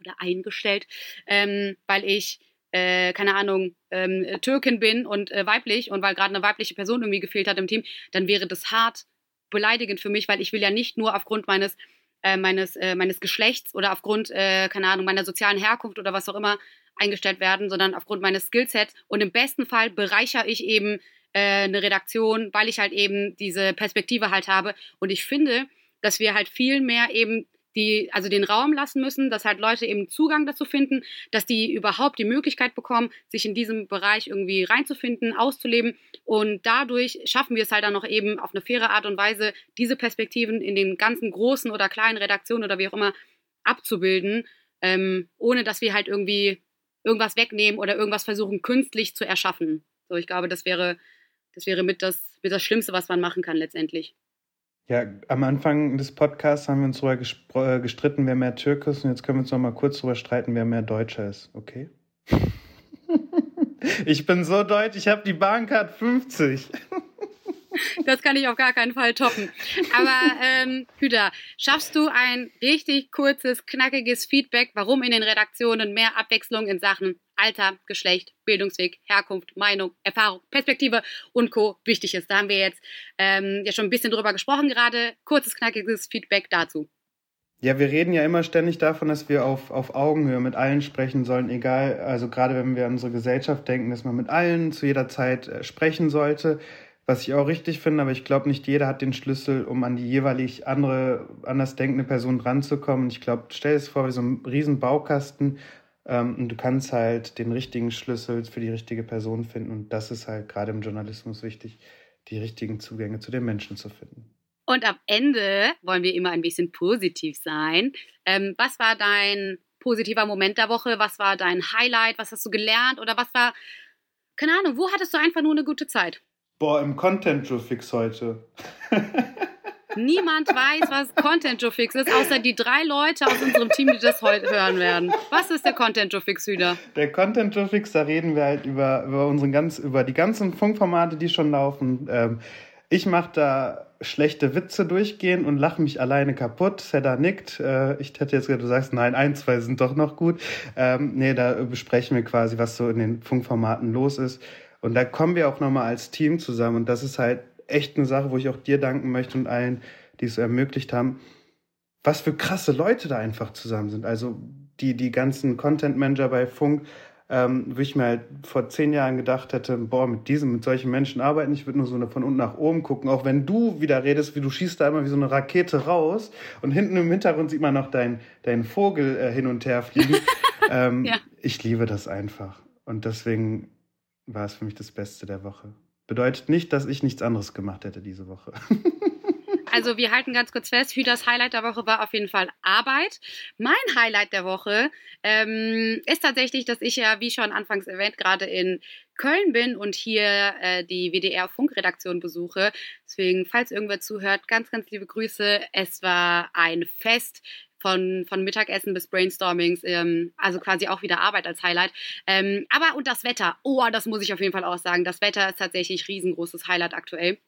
oder eingestellt, ähm, weil ich äh, keine Ahnung, ähm, Türkin bin und äh, weiblich und weil gerade eine weibliche Person irgendwie gefehlt hat im Team, dann wäre das hart beleidigend für mich, weil ich will ja nicht nur aufgrund meines äh, meines, äh, meines Geschlechts oder aufgrund, äh, keine Ahnung, meiner sozialen Herkunft oder was auch immer eingestellt werden, sondern aufgrund meines Skillsets. Und im besten Fall bereichere ich eben äh, eine Redaktion, weil ich halt eben diese Perspektive halt habe. Und ich finde, dass wir halt viel mehr eben die also den Raum lassen müssen, dass halt Leute eben Zugang dazu finden, dass die überhaupt die Möglichkeit bekommen, sich in diesem Bereich irgendwie reinzufinden, auszuleben und dadurch schaffen wir es halt dann noch eben auf eine faire Art und Weise, diese Perspektiven in den ganzen großen oder kleinen Redaktionen oder wie auch immer abzubilden, ähm, ohne dass wir halt irgendwie irgendwas wegnehmen oder irgendwas versuchen künstlich zu erschaffen. So, ich glaube, das wäre das wäre mit das, mit das Schlimmste, was man machen kann letztendlich. Ja, am Anfang des Podcasts haben wir uns darüber äh, gestritten, wer mehr Türke ist. Und jetzt können wir uns noch mal kurz darüber streiten, wer mehr Deutscher ist. Okay? [laughs] ich bin so deutsch, ich habe die Bahncard 50. Das kann ich auf gar keinen Fall toppen. Aber ähm, Hüter, schaffst du ein richtig kurzes, knackiges Feedback, warum in den Redaktionen mehr Abwechslung in Sachen Alter, Geschlecht, Bildungsweg, Herkunft, Meinung, Erfahrung, Perspektive und Co. wichtig ist? Da haben wir jetzt ähm, ja schon ein bisschen drüber gesprochen gerade. Kurzes, knackiges Feedback dazu. Ja, wir reden ja immer ständig davon, dass wir auf, auf Augenhöhe mit allen sprechen sollen, egal, also gerade wenn wir an unsere Gesellschaft denken, dass man mit allen zu jeder Zeit äh, sprechen sollte was ich auch richtig finde, aber ich glaube, nicht jeder hat den Schlüssel, um an die jeweilig andere, anders denkende Person dranzukommen. Ich glaube, stell es vor, wie so ein riesen Baukasten ähm, und du kannst halt den richtigen Schlüssel für die richtige Person finden und das ist halt gerade im Journalismus wichtig, die richtigen Zugänge zu den Menschen zu finden. Und am Ende wollen wir immer ein bisschen positiv sein. Ähm, was war dein positiver Moment der Woche? Was war dein Highlight? Was hast du gelernt? Oder was war, keine Ahnung, wo hattest du einfach nur eine gute Zeit? Boah, im Content Joe Fix heute. [laughs] Niemand weiß, was Content Joe Fix ist, außer die drei Leute aus unserem Team, die das heute hören werden. Was ist der Content Joe Fix wieder? Der Content Joe Fix, da reden wir halt über, über unseren ganz, über die ganzen Funkformate, die schon laufen. Ähm, Ich mache da schlechte Witze durchgehen und lache mich alleine kaputt. Sedda nickt. Äh, ich hätte jetzt gesagt, du sagst, nein, ein, zwei sind doch noch gut. Ähm, nee, da besprechen wir quasi, was so in den Funkformaten los ist. Und da kommen wir auch nochmal als Team zusammen. Und das ist halt echt eine Sache, wo ich auch dir danken möchte und allen, die es ermöglicht haben, was für krasse Leute da einfach zusammen sind. Also die, die ganzen Content Manager bei Funk, ähm, wo ich mir halt vor zehn Jahren gedacht hätte, boah, mit diesem, mit solchen Menschen arbeiten, ich würde nur so eine von unten nach oben gucken, auch wenn du wieder redest, wie du schießt da immer wie so eine Rakete raus und hinten im Hintergrund sieht man noch deinen dein Vogel äh, hin und her fliegen. [laughs] ähm, ja. Ich liebe das einfach und deswegen war es für mich das Beste der Woche. Bedeutet nicht, dass ich nichts anderes gemacht hätte diese Woche. [laughs] Also wir halten ganz kurz fest, Hüders Highlight der Woche war auf jeden Fall Arbeit. Mein Highlight der Woche ähm, ist tatsächlich, dass ich ja, wie schon anfangs erwähnt, gerade in Köln bin und hier äh, die WDR-Funkredaktion besuche. Deswegen, falls irgendwer zuhört, ganz, ganz liebe Grüße. Es war ein Fest von, von Mittagessen bis Brainstormings, ähm, also quasi auch wieder Arbeit als Highlight. Ähm, aber und das Wetter, oh, das muss ich auf jeden Fall auch sagen. Das Wetter ist tatsächlich riesengroßes Highlight aktuell.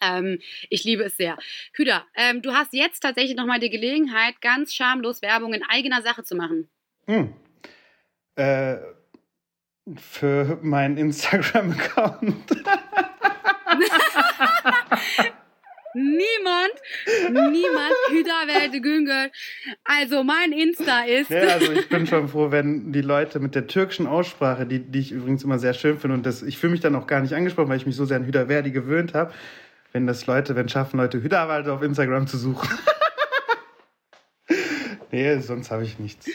Ähm, ich liebe es sehr. Hüda, ähm, du hast jetzt tatsächlich nochmal die Gelegenheit, ganz schamlos Werbung in eigener Sache zu machen. Hm. Äh, für meinen Instagram-Account. Niemand, niemand Hüda Güngör. Also mein Insta ist. Ja, also ich bin schon froh, wenn die Leute mit der türkischen Aussprache, die, die ich übrigens immer sehr schön finde und das, ich fühle mich dann auch gar nicht angesprochen, weil ich mich so sehr an Hüda Verdi gewöhnt habe, wenn das Leute, wenn schaffen Leute Hüderwalde auf Instagram zu suchen. [laughs] nee, sonst habe ich nichts.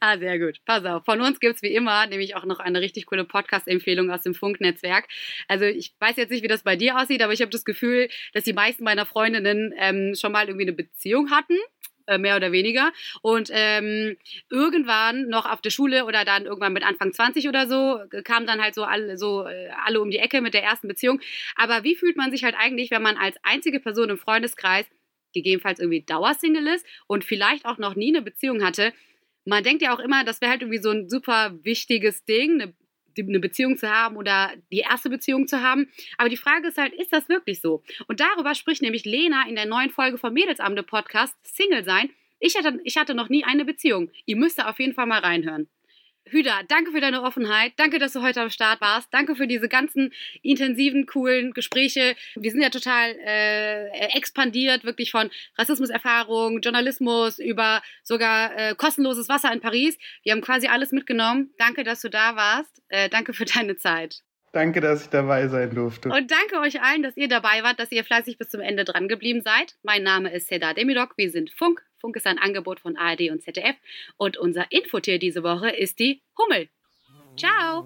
Ah, sehr gut. Pass auf. Von uns gibt es wie immer nämlich auch noch eine richtig coole Podcast-Empfehlung aus dem Funknetzwerk. Also ich weiß jetzt nicht, wie das bei dir aussieht, aber ich habe das Gefühl, dass die meisten meiner Freundinnen ähm, schon mal irgendwie eine Beziehung hatten mehr oder weniger. Und ähm, irgendwann noch auf der Schule oder dann irgendwann mit Anfang 20 oder so, kamen dann halt so alle, so äh, alle um die Ecke mit der ersten Beziehung. Aber wie fühlt man sich halt eigentlich, wenn man als einzige Person im Freundeskreis gegebenenfalls irgendwie Dauersingle ist und vielleicht auch noch nie eine Beziehung hatte? Man denkt ja auch immer, das wäre halt irgendwie so ein super wichtiges Ding, eine eine Beziehung zu haben oder die erste Beziehung zu haben. Aber die Frage ist halt, ist das wirklich so? Und darüber spricht nämlich Lena in der neuen Folge vom Mädelsamte Podcast Single sein. Ich hatte, ich hatte noch nie eine Beziehung. Ihr müsst da auf jeden Fall mal reinhören. Hüda, danke für deine Offenheit. Danke, dass du heute am Start warst. Danke für diese ganzen intensiven, coolen Gespräche. Wir sind ja total äh, expandiert, wirklich von Rassismuserfahrung, Journalismus über sogar äh, kostenloses Wasser in Paris. Wir haben quasi alles mitgenommen. Danke, dass du da warst. Äh, danke für deine Zeit. Danke, dass ich dabei sein durfte. Und danke euch allen, dass ihr dabei wart, dass ihr fleißig bis zum Ende dran geblieben seid. Mein Name ist Seda Demidok. Wir sind Funk. Funk ist ein Angebot von ARD und ZDF. Und unser Infotier diese Woche ist die Hummel. Ciao!